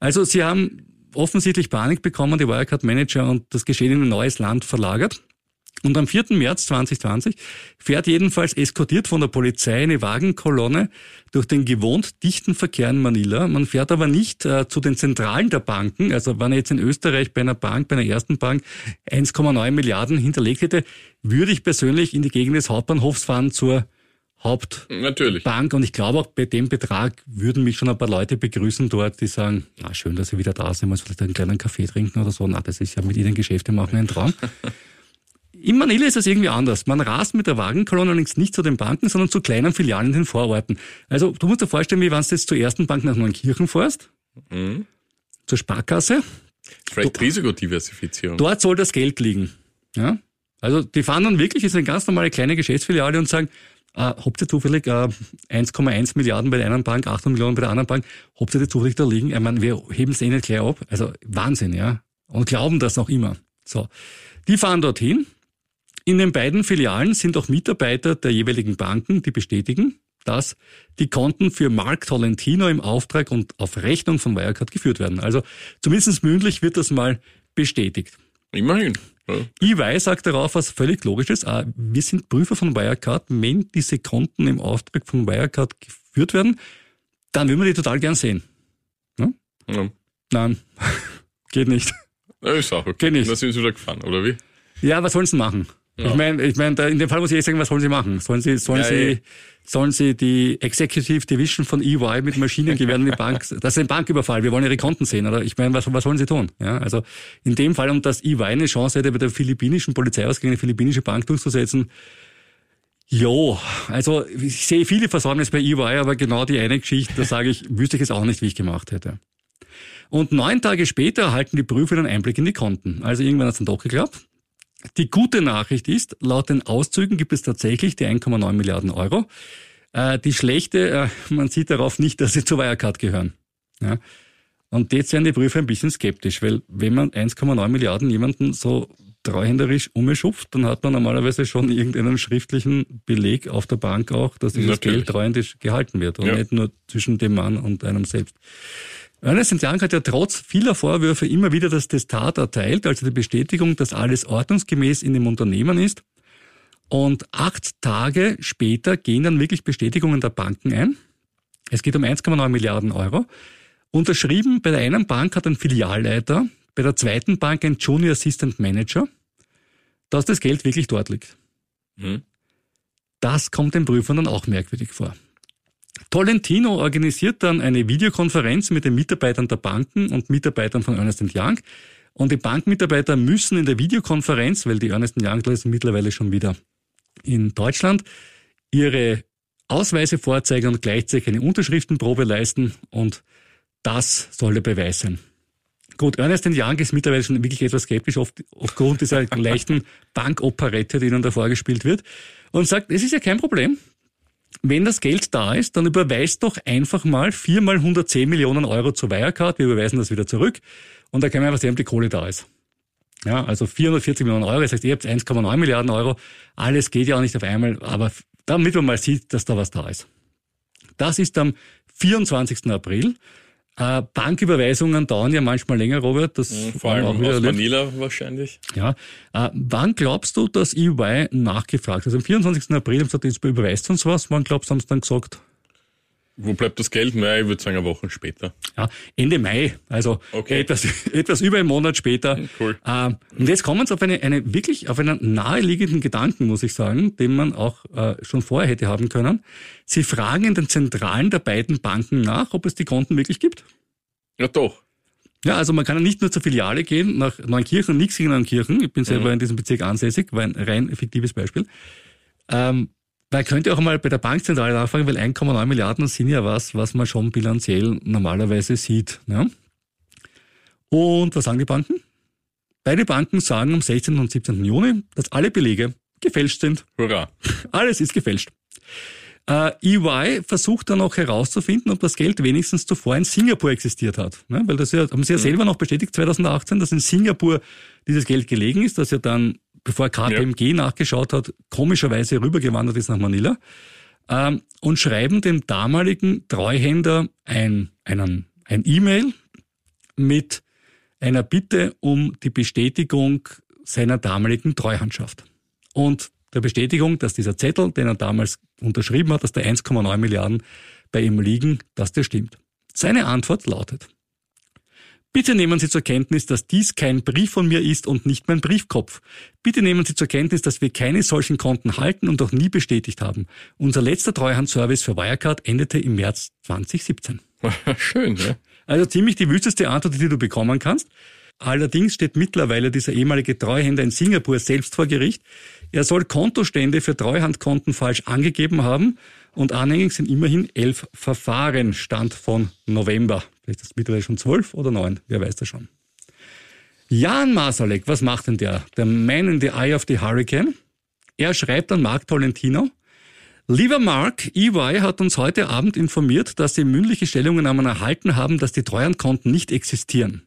Also sie haben offensichtlich Panik bekommen, die Wirecard-Manager, und das Geschehen in ein neues Land verlagert. Und am 4. März 2020 fährt jedenfalls eskortiert von der Polizei eine Wagenkolonne durch den gewohnt dichten Verkehr in Manila. Man fährt aber nicht äh, zu den Zentralen der Banken. Also wenn er jetzt in Österreich bei einer Bank, bei einer ersten Bank 1,9 Milliarden hinterlegt hätte, würde ich persönlich in die Gegend des Hauptbahnhofs fahren zur Hauptbank. Und ich glaube auch bei dem Betrag würden mich schon ein paar Leute begrüßen dort, die sagen, ja, schön, dass Sie wieder da sind, mal vielleicht einen kleinen Kaffee trinken oder so. Na, das ist ja mit Ihnen Geschäfte machen ein Traum. In Manila ist es irgendwie anders. Man rast mit der Wagenkolonne allerdings nicht zu den Banken, sondern zu kleinen Filialen in den Vororten. Also du musst dir vorstellen, wie wenn du jetzt zur ersten Bank nach Neunkirchen fährst, mhm. zur Sparkasse.
Vielleicht Risikodiversifizierung.
Dort soll das Geld liegen. Ja? Also die fahren dann wirklich, ist eine ganz normale kleine Geschäftsfiliale und sagen, äh, habt ihr zufällig äh, 1,1 Milliarden bei der einen Bank, 800 Millionen bei der anderen Bank, habt ihr die zufällig da liegen? Ich meine, wir heben es eh nicht gleich ab. Also Wahnsinn, ja. Und glauben das noch immer. So. Die fahren dorthin, in den beiden Filialen sind auch Mitarbeiter der jeweiligen Banken, die bestätigen, dass die Konten für Mark Tolentino im Auftrag und auf Rechnung von Wirecard geführt werden. Also zumindest mündlich wird das mal bestätigt.
Immerhin.
Ja. EY sagt darauf was völlig Logisches. Ah, wir sind Prüfer von Wirecard. Wenn diese Konten im Auftrag von Wirecard geführt werden, dann würden wir die total gern sehen. Ja? Ja. Nein, geht nicht.
Ja, ist auch okay. Geht nicht. Da sind sie wieder gefahren, oder wie?
Ja, was sollen sie machen? Ja. Ich meine, ich mein, in dem Fall muss ich sagen, was sollen sie machen? Sollen sie, sollen ja, sie, ey. sollen sie die Executive Division von EY mit Maschinengewehren in die Bank, das ist ein Banküberfall, wir wollen ihre Konten sehen, oder? Ich meine, was, was sollen sie tun? Ja, also, in dem Fall, um dass EY eine Chance hätte, bei der philippinischen Polizei ausgegen eine philippinische Bank durchzusetzen, Jo, also ich sehe viele Versäumnisse bei EY, aber genau die eine Geschichte, da sage ich, wüsste ich es auch nicht, wie ich gemacht hätte. Und neun Tage später erhalten die Prüfer einen Einblick in die Konten. Also irgendwann hat es dann doch geklappt. Die gute Nachricht ist, laut den Auszügen gibt es tatsächlich die 1,9 Milliarden Euro. Äh, die schlechte, äh, man sieht darauf nicht, dass sie zu Wirecard gehören. Ja. Und jetzt werden die Prüfer ein bisschen skeptisch, weil wenn man 1,9 Milliarden jemanden so treuhänderisch umschupft, dann hat man normalerweise schon irgendeinen schriftlichen Beleg auf der Bank auch, dass dieses Natürlich. Geld treuhändisch gehalten wird und ja. nicht nur zwischen dem Mann und einem selbst. Ernest Young hat ja trotz vieler Vorwürfe immer wieder das Testat erteilt, also die Bestätigung, dass alles ordnungsgemäß in dem Unternehmen ist. Und acht Tage später gehen dann wirklich Bestätigungen der Banken ein. Es geht um 1,9 Milliarden Euro. Unterschrieben bei der einen Bank hat ein Filialleiter, bei der zweiten Bank ein Junior Assistant Manager, dass das Geld wirklich dort liegt. Mhm. Das kommt den Prüfern dann auch merkwürdig vor. Tolentino organisiert dann eine Videokonferenz mit den Mitarbeitern der Banken und Mitarbeitern von Ernest Young. Und die Bankmitarbeiter müssen in der Videokonferenz, weil die Ernest Young sind mittlerweile schon wieder in Deutschland, ihre Ausweise vorzeigen und gleichzeitig eine Unterschriftenprobe leisten und das soll der Beweis sein. Gut, Ernest Young ist mittlerweile schon wirklich etwas skeptisch oft, aufgrund dieser leichten Bankoperette, die ihnen da vorgespielt wird und sagt, es ist ja kein Problem, wenn das Geld da ist, dann überweist doch einfach mal viermal 110 Millionen Euro zu Wirecard. Wir überweisen das wieder zurück. Und da kann man einfach sehen, ob die Kohle da ist. Ja, also 440 Millionen Euro. Das heißt, ihr habt 1,9 Milliarden Euro. Alles geht ja auch nicht auf einmal, aber damit man mal sieht, dass da was da ist. Das ist am 24. April. Äh, Banküberweisungen dauern ja manchmal länger, Robert. Das
mhm, vor allem auch wieder aus Manila wahrscheinlich.
Ja. Äh, wann glaubst du, dass EY nachgefragt hat? Also am 24. April haben sie gesagt, jetzt überweist uns was. Wann glaubst du, haben sie dann gesagt?
Wo bleibt das Geld? Naja, ich würde sagen, eine Woche später.
Ja, Ende Mai, also okay. etwas, etwas über einen Monat später. Cool. Ähm, und jetzt kommen sie auf eine, eine wirklich auf einen naheliegenden Gedanken, muss ich sagen, den man auch äh, schon vorher hätte haben können. Sie fragen in den Zentralen der beiden Banken nach, ob es die Konten wirklich gibt.
Ja, doch.
Ja, also man kann ja nicht nur zur Filiale gehen, nach Neunkirchen, nichts gegen Neunkirchen. Ich bin selber mhm. in diesem Bezirk ansässig, war ein rein fiktives Beispiel. Ähm, man könnte auch mal bei der Bankzentrale nachfragen, weil 1,9 Milliarden sind ja was, was man schon bilanziell normalerweise sieht. Ne? Und was sagen die Banken? Beide Banken sagen am 16. und 17. Juni, dass alle Belege gefälscht sind.
Hurra.
Alles ist gefälscht. Äh, EY versucht dann auch herauszufinden, ob das Geld wenigstens zuvor in Singapur existiert hat. Ne? Weil das ja, haben sie ja mhm. selber noch bestätigt 2018, dass in Singapur dieses Geld gelegen ist, dass ja dann bevor KPMG ja. nachgeschaut hat, komischerweise rübergewandert ist nach Manila ähm, und schreiben dem damaligen Treuhänder ein, einen, ein E-Mail mit einer Bitte um die Bestätigung seiner damaligen Treuhandschaft. und der Bestätigung, dass dieser Zettel, den er damals unterschrieben hat, dass da 1,9 Milliarden bei ihm liegen, dass der stimmt. Seine Antwort lautet, Bitte nehmen Sie zur Kenntnis, dass dies kein Brief von mir ist und nicht mein Briefkopf. Bitte nehmen Sie zur Kenntnis, dass wir keine solchen Konten halten und auch nie bestätigt haben. Unser letzter Treuhandservice für Wirecard endete im März 2017.
Schön, ja.
Also ziemlich die wüsteste Antwort, die du bekommen kannst. Allerdings steht mittlerweile dieser ehemalige Treuhänder in Singapur selbst vor Gericht. Er soll Kontostände für Treuhandkonten falsch angegeben haben und anhängig sind immerhin elf Verfahren, Stand von November. Vielleicht ist es mittlerweile schon zwölf oder neun, wer weiß das schon. Jan Masalek, was macht denn der? Der Man in the Eye of the Hurricane. Er schreibt an Mark Tolentino, Lieber Mark, EY hat uns heute Abend informiert, dass sie mündliche Stellungnahmen erhalten haben, dass die Treuhandkonten nicht existieren.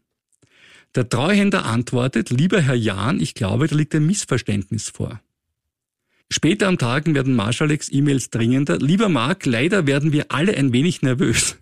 Der Treuhänder antwortet, lieber Herr Jan, ich glaube, da liegt ein Missverständnis vor. Später am Tag werden Marschaleks E-Mails dringender. Lieber Mark, leider werden wir alle ein wenig nervös.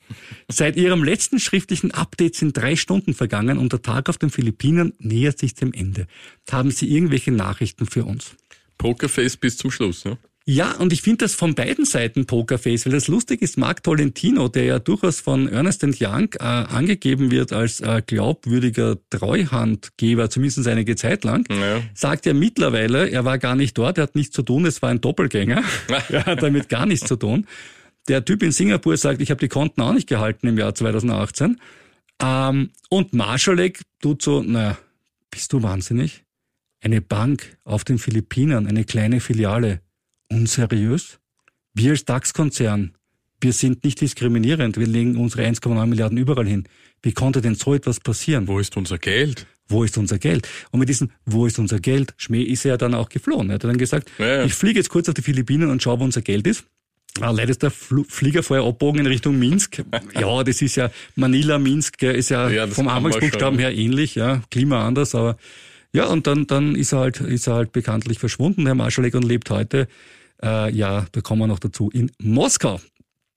Seit Ihrem letzten schriftlichen Update sind drei Stunden vergangen und der Tag auf den Philippinen nähert sich dem Ende. Haben Sie irgendwelche Nachrichten für uns?
Pokerface bis zum Schluss, ne?
Ja, und ich finde das von beiden Seiten Pokerface, weil das lustig ist, Mark Tolentino, der ja durchaus von Ernest Young äh, angegeben wird als äh, glaubwürdiger Treuhandgeber, zumindest einige Zeit lang, ja. sagt ja mittlerweile, er war gar nicht dort, er hat nichts zu tun, es war ein Doppelgänger, er hat damit gar nichts zu tun. Der Typ in Singapur sagt, ich habe die Konten auch nicht gehalten im Jahr 2018. Ähm, und Marschalek tut so, na, bist du wahnsinnig? Eine Bank auf den Philippinen, eine kleine Filiale unseriös? Wir als DAX-Konzern, wir sind nicht diskriminierend, wir legen unsere 1,9 Milliarden überall hin. Wie konnte denn so etwas passieren?
Wo ist unser Geld?
Wo ist unser Geld? Und mit diesem Wo ist unser Geld? Schmäh ist er dann auch geflohen. Er hat dann gesagt, ja, ja. ich fliege jetzt kurz auf die Philippinen und schaue, wo unser Geld ist. Ah, leider ist der Flieger vorher abbogen in Richtung Minsk. Ja, das ist ja Manila, Minsk, ist ja, ja vom Anfangsbuchstaben her ähnlich, ja, Klima anders, aber ja, und dann, dann ist er halt, ist er halt bekanntlich verschwunden, Herr Marschalek, und lebt heute äh, ja, da kommen wir noch dazu, in Moskau.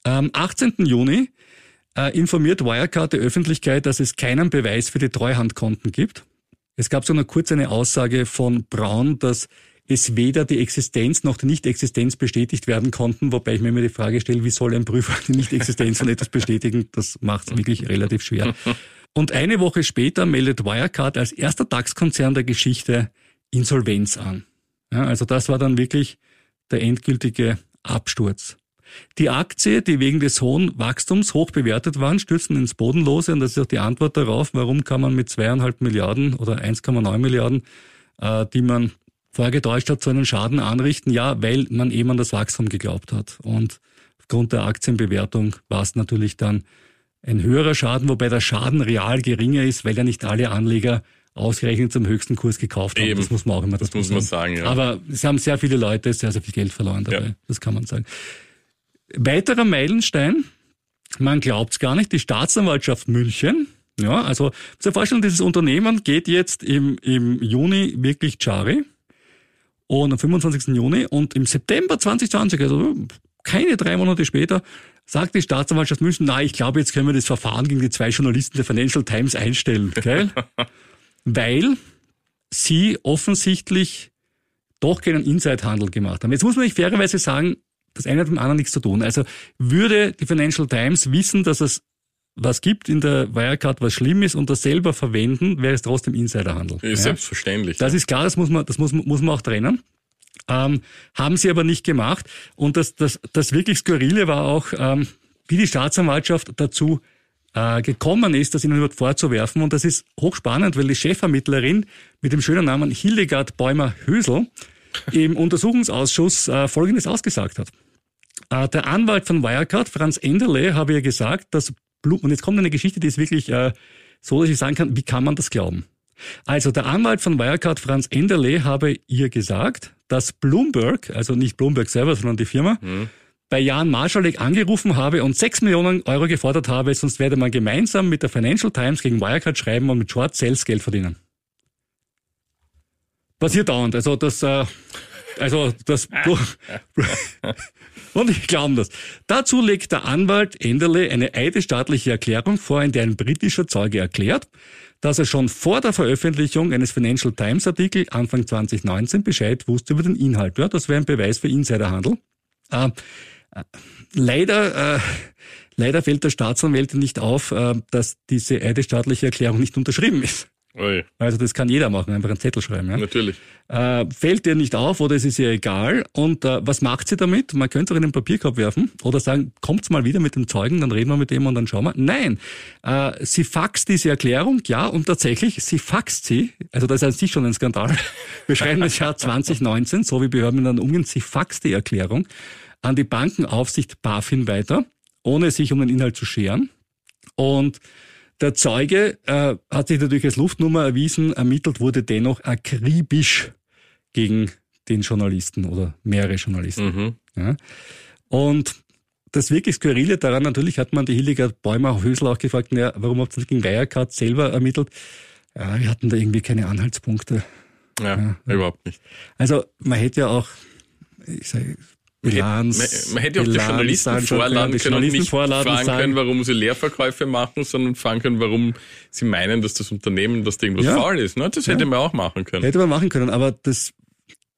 Am 18. Juni äh, informiert Wirecard die Öffentlichkeit, dass es keinen Beweis für die Treuhandkonten gibt. Es gab so eine kurze eine Aussage von Braun, dass es weder die Existenz noch die Nicht-Existenz bestätigt werden konnten, wobei ich mir immer die Frage stelle, wie soll ein Prüfer die Nicht-Existenz von etwas bestätigen? Das macht es wirklich relativ schwer. Und eine Woche später meldet Wirecard als erster DAX-Konzern der Geschichte Insolvenz an. Ja, also das war dann wirklich der endgültige Absturz. Die Aktie, die wegen des hohen Wachstums hoch bewertet waren, stürzen ins Bodenlose und das ist auch die Antwort darauf, warum kann man mit zweieinhalb Milliarden oder 1,9 Milliarden, äh, die man vorgetäuscht hat, so einen Schaden anrichten? Ja, weil man eben an das Wachstum geglaubt hat. Und aufgrund der Aktienbewertung war es natürlich dann ein höherer Schaden, wobei der Schaden real geringer ist, weil ja nicht alle Anleger ausgerechnet zum höchsten Kurs gekauft haben.
Eben.
Das muss man auch immer
das muss man sagen. Ja.
Aber es haben sehr viele Leute sehr, sehr viel Geld verloren dabei. Ja. Das kann man sagen. Weiterer Meilenstein, man glaubt es gar nicht, die Staatsanwaltschaft München. Ja, also zur Vorstellung, dieses Unternehmen geht jetzt im, im Juni wirklich Chari und am 25. Juni und im September 2020, also keine drei Monate später, sagt die Staatsanwaltschaft München, na, ich glaube, jetzt können wir das Verfahren gegen die zwei Journalisten der Financial Times einstellen. Gell? weil sie offensichtlich doch keinen Inside-Handel gemacht haben. Jetzt muss man nicht fairerweise sagen, das eine hat mit dem anderen nichts zu tun. Also würde die Financial Times wissen, dass es was gibt in der Wirecard, was schlimm ist und das selber verwenden, wäre es trotzdem Insiderhandel.
Ist ja? Selbstverständlich.
Das ja. ist klar, das muss man, das muss, muss man auch trennen. Ähm, haben sie aber nicht gemacht. Und das, das, das wirklich Skurrile war auch, ähm, wie die Staatsanwaltschaft dazu äh, gekommen ist, das ihnen überhaupt vorzuwerfen. Und das ist hochspannend, weil die Chefermittlerin mit dem schönen Namen Hildegard Bäumer-Hösel im Untersuchungsausschuss äh, Folgendes ausgesagt hat. Äh, der Anwalt von Wirecard, Franz Enderle, habe ja gesagt, dass Blum und jetzt kommt eine Geschichte, die ist wirklich äh, so, dass ich sagen kann, wie kann man das glauben? Also der Anwalt von Wirecard, Franz Enderle, habe ihr gesagt, dass Bloomberg, also nicht Bloomberg selber, sondern die Firma, mhm bei Jan Marschalek angerufen habe und 6 Millionen Euro gefordert habe, sonst werde man gemeinsam mit der Financial Times gegen Wirecard schreiben und mit Short Sales Geld verdienen. Passiert dauernd. Also das, äh, Also das und ich glaube das. Dazu legt der Anwalt Enderle eine eidesstaatliche Erklärung vor, in der ein britischer Zeuge erklärt, dass er schon vor der Veröffentlichung eines Financial Times Artikel Anfang 2019 Bescheid wusste über den Inhalt. Ja, das wäre ein Beweis für Insiderhandel. Äh, leider, äh, leider fällt der Staatsanwältin nicht auf, äh, dass diese eidesstaatliche Erklärung nicht unterschrieben ist. Ui. Also das kann jeder machen, einfach einen Zettel schreiben. Ja?
Natürlich.
Äh, fällt dir nicht auf oder es ist ihr egal. Und äh, was macht sie damit? Man könnte es auch in den Papierkorb werfen oder sagen, kommt's mal wieder mit dem Zeugen, dann reden wir mit dem und dann schauen wir. Nein, äh, sie faxt diese Erklärung, ja, und tatsächlich, sie faxt sie, also das ist an sich schon ein Skandal. Wir schreiben das Jahr 2019, so wie Behörden dann umgehen, sie faxt die Erklärung an die Bankenaufsicht BaFin weiter, ohne sich um den Inhalt zu scheren. Und der Zeuge äh, hat sich natürlich als Luftnummer erwiesen, ermittelt wurde dennoch akribisch gegen den Journalisten oder mehrere Journalisten. Mhm. Ja. Und das wirklich Skurrile daran, natürlich hat man die Hildegard Bäumer-Hösel auch gefragt, na, warum habt ihr gegen Wirecard selber ermittelt? Ja, wir hatten da irgendwie keine Anhaltspunkte.
Ja, ja, überhaupt nicht.
Also man hätte ja auch, ich sage,
Bilanz. Man, man hätte auch die Journalisten vorladen können und nicht fragen können, warum sie Leerverkäufe machen, sondern fragen können, warum sie meinen, dass das Unternehmen, dass da irgendwas ja. faul ist. Ne? Das hätte ja. man auch machen können.
Hätte man machen können, aber das,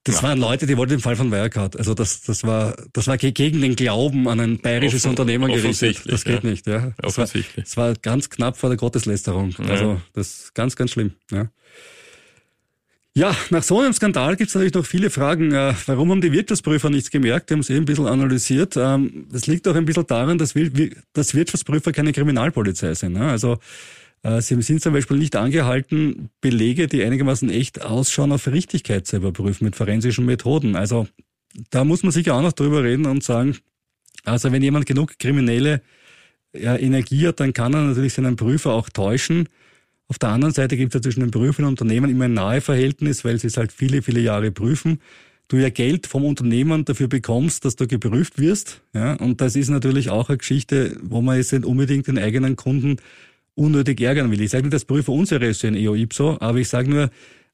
das ja. waren Leute, die wollten den Fall von Wirecard. Also das, das war, das war gegen den Glauben an ein bayerisches Offen, Unternehmen gerichtet. Das geht nicht, ja. Das offensichtlich. War, das war ganz knapp vor der Gotteslästerung. Also das ist ganz, ganz schlimm, ja. Ja, nach so einem Skandal gibt es natürlich noch viele Fragen. Äh, warum haben die Wirtschaftsprüfer nichts gemerkt? Die haben es eben ein bisschen analysiert. Ähm, das liegt auch ein bisschen daran, dass, Wirtschaftsprüfer keine Kriminalpolizei sind. Ne? Also äh, sie sind zum Beispiel nicht angehalten, Belege, die einigermaßen echt ausschauen, auf Richtigkeit zu überprüfen mit forensischen Methoden. Also da muss man sicher auch noch drüber reden und sagen, also wenn jemand genug kriminelle Energie hat, dann kann er natürlich seinen Prüfer auch täuschen auf der anderen Seite gibt es ja zwischen den Prüfern und Unternehmen immer ein nahe Verhältnis, weil sie es halt viele, viele Jahre prüfen. Du ja Geld vom Unternehmen dafür bekommst, dass du geprüft wirst. Ja, und das ist natürlich auch eine Geschichte, wo man jetzt nicht unbedingt den eigenen Kunden unnötig ärgern will. Ich sage nicht, dass Prüfer unseriös sind, EO Ipso, aber ich sage nur,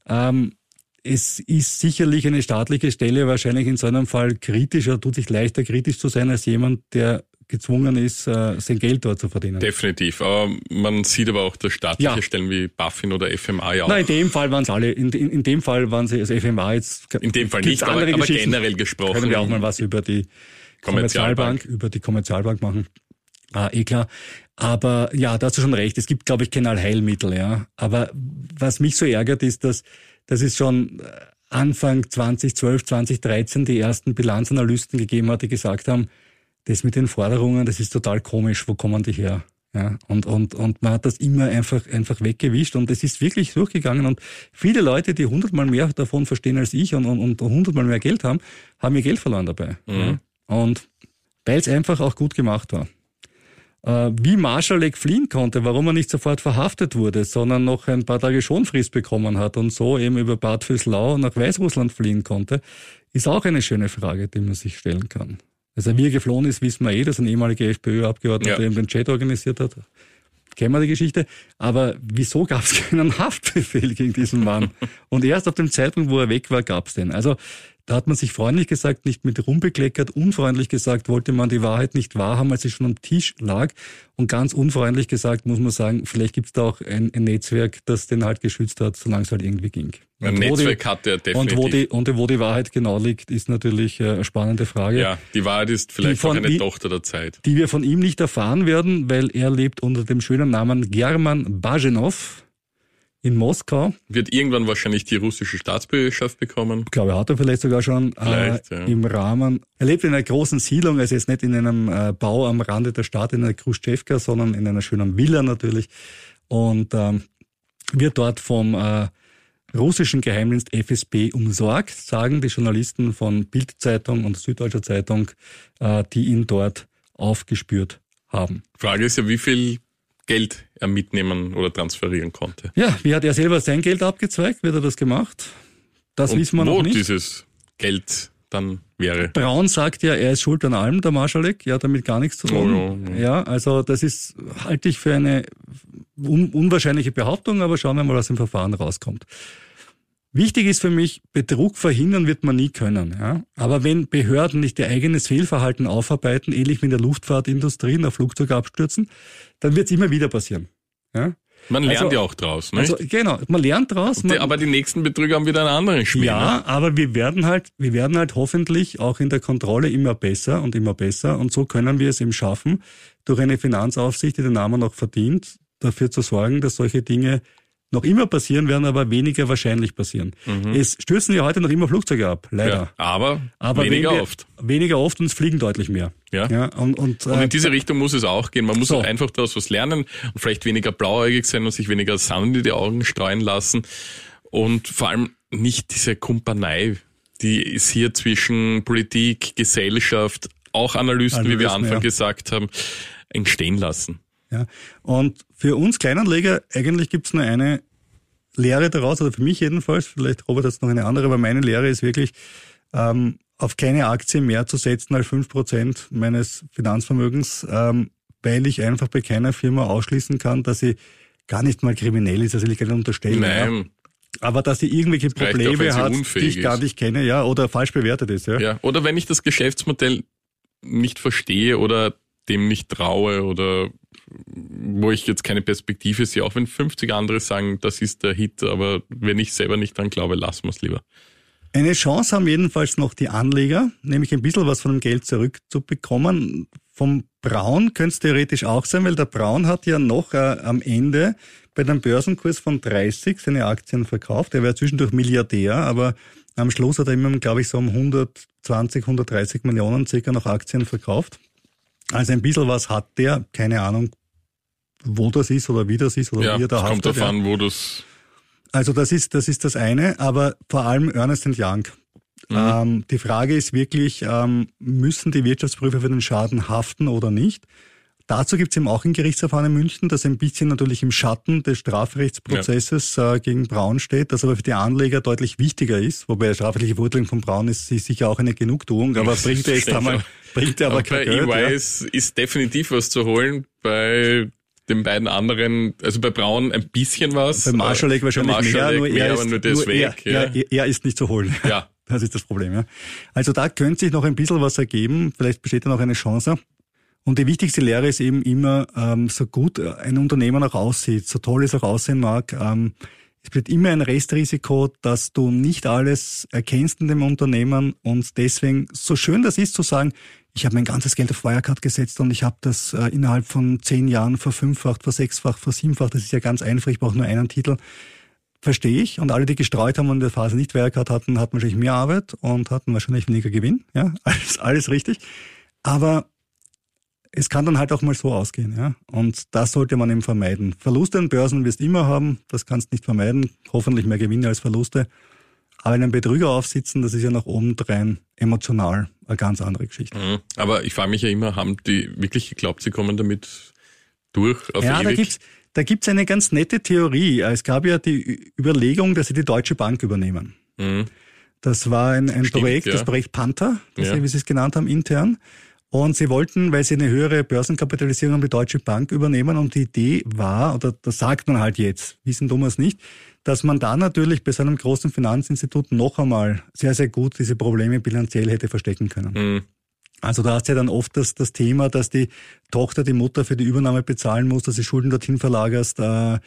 ähm, es ist sicherlich eine staatliche Stelle wahrscheinlich in so einem Fall kritischer, tut sich leichter kritisch zu sein als jemand, der gezwungen ist, äh, sein Geld dort zu verdienen.
Definitiv. Aber man sieht aber auch, dass staatliche ja. Stellen wie BaFin oder FMA ja auch.
Nein, in dem Fall waren es alle. In, in, in, dem Fall waren sie, also FMA jetzt.
In dem Fall nicht, aber, aber generell gesprochen.
Können wir auch mal was über die Kommerzialbank, über die Kommerzialbank machen. Ah, eh klar. Aber ja, da hast du schon recht. Es gibt, glaube ich, kein Allheilmittel, ja. Aber was mich so ärgert, ist, dass, dass es schon Anfang 2012, 2013 die ersten Bilanzanalysten gegeben hat, die gesagt haben, das mit den Forderungen, das ist total komisch, wo kommen die her? Ja, und, und, und man hat das immer einfach, einfach weggewischt und es ist wirklich durchgegangen und viele Leute, die hundertmal mehr davon verstehen als ich und, und, und hundertmal mehr Geld haben, haben ihr Geld verloren dabei. Mhm. Ja. Und weil es einfach auch gut gemacht war. Äh, wie Marschalek fliehen konnte, warum er nicht sofort verhaftet wurde, sondern noch ein paar Tage Schonfrist bekommen hat und so eben über Bad Füßlau nach Weißrussland fliehen konnte, ist auch eine schöne Frage, die man sich stellen kann. Also wie er geflohen ist, wissen wir eh, dass ein ehemaliger FPÖ-Abgeordneter ja. eben den Chat organisiert hat. Kennen wir die Geschichte. Aber wieso gab es keinen Haftbefehl gegen diesen Mann? Und erst ab dem Zeitpunkt, wo er weg war, gab es den. Also da hat man sich freundlich gesagt, nicht mit rumbekleckert, unfreundlich gesagt, wollte man die Wahrheit nicht wahrhaben, als sie schon am Tisch lag. Und ganz unfreundlich gesagt, muss man sagen, vielleicht gibt es da auch ein, ein, Netzwerk, das den halt geschützt hat, solange es halt irgendwie ging.
Ein und Netzwerk die, hat er definitiv.
Und wo, die, und wo die Wahrheit genau liegt, ist natürlich äh, eine spannende Frage.
Ja, die Wahrheit ist vielleicht auch eine Tochter der Zeit.
Die wir von ihm nicht erfahren werden, weil er lebt unter dem schönen Namen German Bajenov in Moskau.
Wird irgendwann wahrscheinlich die russische Staatsbürgerschaft bekommen.
Ich glaube, er hat er vielleicht sogar schon äh, ja. im Rahmen. Er lebt in einer großen Siedlung, also jetzt nicht in einem äh, Bau am Rande der Stadt, in einer Khrushchevka, sondern in einer schönen Villa natürlich. Und ähm, wird dort vom äh, russischen Geheimdienst FSB umsorgt, sagen die Journalisten von Bildzeitung und Süddeutscher Zeitung, äh, die ihn dort aufgespürt haben.
Frage ist ja, wie viel Geld er mitnehmen oder transferieren konnte.
Ja, wie hat er selber sein Geld abgezweigt? Wird er das gemacht? Das Und wissen wir noch nicht.
wo dieses Geld dann wäre.
Braun sagt ja, er ist schuld an allem, der Marschalek. Ja, damit gar nichts zu tun. Oh, ja, ja. also das ist, halte ich für eine un unwahrscheinliche Behauptung, aber schauen wir mal, was im Verfahren rauskommt. Wichtig ist für mich, Betrug verhindern wird man nie können. Ja? Aber wenn Behörden nicht ihr eigenes Fehlverhalten aufarbeiten, ähnlich wie in der Luftfahrtindustrie nach Flugzeugabstürzen, dann wird es immer wieder passieren. Ja?
Man lernt also, ja auch draus, ne?
Also, genau, man lernt draus. Man,
aber die nächsten Betrüger haben wieder einen anderen Spiel.
Ja,
ne?
aber wir werden halt, wir werden halt hoffentlich auch in der Kontrolle immer besser und immer besser. Und so können wir es eben schaffen, durch eine Finanzaufsicht, die den Namen auch verdient, dafür zu sorgen, dass solche Dinge noch immer passieren, werden aber weniger wahrscheinlich passieren. Mhm. Es stürzen ja heute noch immer Flugzeuge ab, leider. Ja,
aber, aber weniger wir, oft.
Weniger oft und es fliegen deutlich mehr.
Ja. ja und, und, und in äh, diese Richtung muss es auch gehen. Man muss so. einfach daraus was lernen und vielleicht weniger blauäugig sein und sich weniger Sand in die Augen streuen lassen und vor allem nicht diese Kumpanei, die ist hier zwischen Politik, Gesellschaft, auch Analysten, Analysten wie wir Anfang ja. gesagt haben, entstehen lassen.
Ja. Und für uns Kleinanleger, eigentlich gibt's nur eine Lehre daraus, oder für mich jedenfalls, vielleicht Robert hat noch eine andere, aber meine Lehre ist wirklich, ähm, auf keine Aktie mehr zu setzen als fünf Prozent meines Finanzvermögens, ähm, weil ich einfach bei keiner Firma ausschließen kann, dass sie gar nicht mal kriminell ist, also ich kann unterstellen. Nein. Ja. Aber dass sie irgendwelche Probleme auch, hat, die ich gar nicht kenne, ja, oder falsch bewertet ist, ja.
Ja, oder wenn ich das Geschäftsmodell nicht verstehe oder dem nicht traue oder wo ich jetzt keine Perspektive sehe, auch wenn 50 andere sagen, das ist der Hit, aber wenn ich selber nicht dran glaube, lassen wir es lieber.
Eine Chance haben jedenfalls noch die Anleger, nämlich ein bisschen was von dem Geld zurückzubekommen. Vom Braun könnte es theoretisch auch sein, weil der Braun hat ja noch äh, am Ende bei einem Börsenkurs von 30 seine Aktien verkauft. Er wäre zwischendurch Milliardär, aber am Schluss hat er immer, glaube ich, so um 120, 130 Millionen circa noch Aktien verkauft. Also ein bisschen was hat der, keine Ahnung, wo das ist oder wie das ist oder
ja,
wie er da
hat. Kommt an, wo das.
Also das ist, das ist das eine, aber vor allem Ernest Young. Mhm. Ähm, die Frage ist wirklich, ähm, müssen die Wirtschaftsprüfer für den Schaden haften oder nicht? Dazu gibt es eben auch ein Gerichtsverfahren in München, das ein bisschen natürlich im Schatten des Strafrechtsprozesses ja. äh, gegen Braun steht, das aber für die Anleger deutlich wichtiger ist, wobei strafrechtliche Verurteilung von Braun ist, sicher auch eine Genugtuung, aber bringt er jetzt einmal, bringt er aber, aber kein
bei. EY ja. ist, ist definitiv was zu holen, bei den beiden anderen, also bei Braun ein bisschen was.
Bei Marschalek wahrscheinlich
Marschalek
mehr, nur er, ist,
aber nur
nur
weg.
Er, ja. er, er, ist nicht zu holen.
Ja.
Das ist das Problem. Ja. Also da könnte sich noch ein bisschen was ergeben. Vielleicht besteht da noch eine Chance. Und die wichtigste Lehre ist eben immer, ähm, so gut ein Unternehmen auch aussieht, so toll es auch aussehen mag, ähm, es bleibt immer ein Restrisiko, dass du nicht alles erkennst in dem Unternehmen und deswegen, so schön das ist zu sagen, ich habe mein ganzes Geld auf Wirecard gesetzt und ich habe das äh, innerhalb von zehn Jahren verfünffacht, versechsfacht, versiebenfacht, das ist ja ganz einfach, ich brauche nur einen Titel. Verstehe ich. Und alle, die gestreut haben und in der Phase nicht Wirecard hatten, hatten wahrscheinlich mehr Arbeit und hatten wahrscheinlich weniger Gewinn. Ja, alles, alles richtig. Aber es kann dann halt auch mal so ausgehen, ja. Und das sollte man eben vermeiden. Verluste an Börsen wirst du immer haben, das kannst du nicht vermeiden. Hoffentlich mehr Gewinne als Verluste. Aber in einem Betrüger aufsitzen, das ist ja nach oben drein emotional eine ganz andere Geschichte.
Mhm. Aber ich frage mich ja immer, haben die wirklich geglaubt, sie kommen damit durch
auf Ja, ewig? da gibt's da gibt's eine ganz nette Theorie. Es gab ja die Überlegung, dass sie die Deutsche Bank übernehmen. Mhm. Das war ein, ein Stimmt, Projekt, ja. das Projekt Panther, das ja. Sie, wie Sie es genannt haben, intern. Und sie wollten, weil sie eine höhere Börsenkapitalisierung haben, die Deutsche Bank übernehmen. Und die Idee war, oder das sagt man halt jetzt, wissen Thomas nicht, dass man da natürlich bei so einem großen Finanzinstitut noch einmal sehr, sehr gut diese Probleme bilanziell hätte verstecken können. Mhm. Also da hast du ja dann oft das, das Thema, dass die Tochter die Mutter für die Übernahme bezahlen muss, dass sie Schulden dorthin verlagerst. Äh,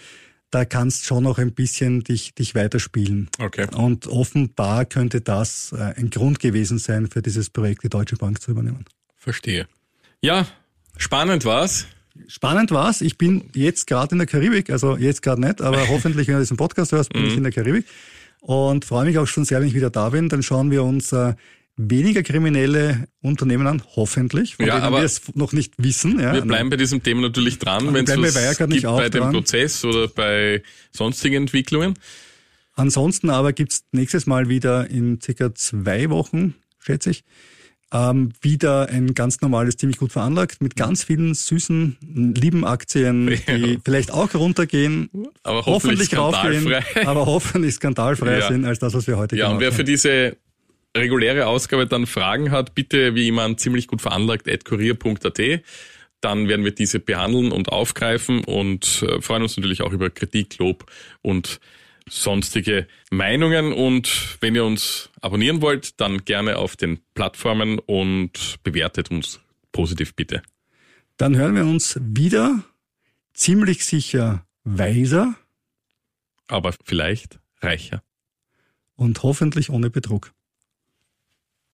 da kannst schon noch ein bisschen dich, dich weiterspielen.
Okay.
Und offenbar könnte das äh, ein Grund gewesen sein, für dieses Projekt die Deutsche Bank zu übernehmen.
Verstehe. Ja, spannend war's.
Spannend war's. Ich bin jetzt gerade in der Karibik, also jetzt gerade nicht, aber hoffentlich, wenn du diesen Podcast hörst, bin ich mhm. in der Karibik und freue mich auch schon sehr, wenn ich wieder da bin. Dann schauen wir uns äh, weniger kriminelle Unternehmen an, hoffentlich, von
ja,
denen wir es noch nicht wissen.
Ja. Wir bleiben bei diesem Thema natürlich dran, wenn es was bei gibt bei dem Prozess oder bei sonstigen Entwicklungen.
Ansonsten aber gibt's nächstes Mal wieder in circa zwei Wochen, schätze ich, ähm, wieder ein ganz normales, ziemlich gut veranlagt, mit ganz vielen süßen, lieben Aktien, die ja. vielleicht auch runtergehen,
aber hoffentlich, hoffentlich raufgehen,
aber hoffentlich skandalfreier ja. sind als das, was wir heute
ja, gemacht haben. Ja, und wer für diese reguläre Ausgabe dann Fragen hat, bitte wie immer ziemlich gut veranlagt at kurier.at. Dann werden wir diese behandeln und aufgreifen und äh, freuen uns natürlich auch über Kritik, Lob und sonstige Meinungen. Und wenn ihr uns abonnieren wollt, dann gerne auf den Plattformen und bewertet uns positiv bitte.
Dann hören wir uns wieder, ziemlich sicher weiser.
Aber vielleicht reicher.
Und hoffentlich ohne Betrug.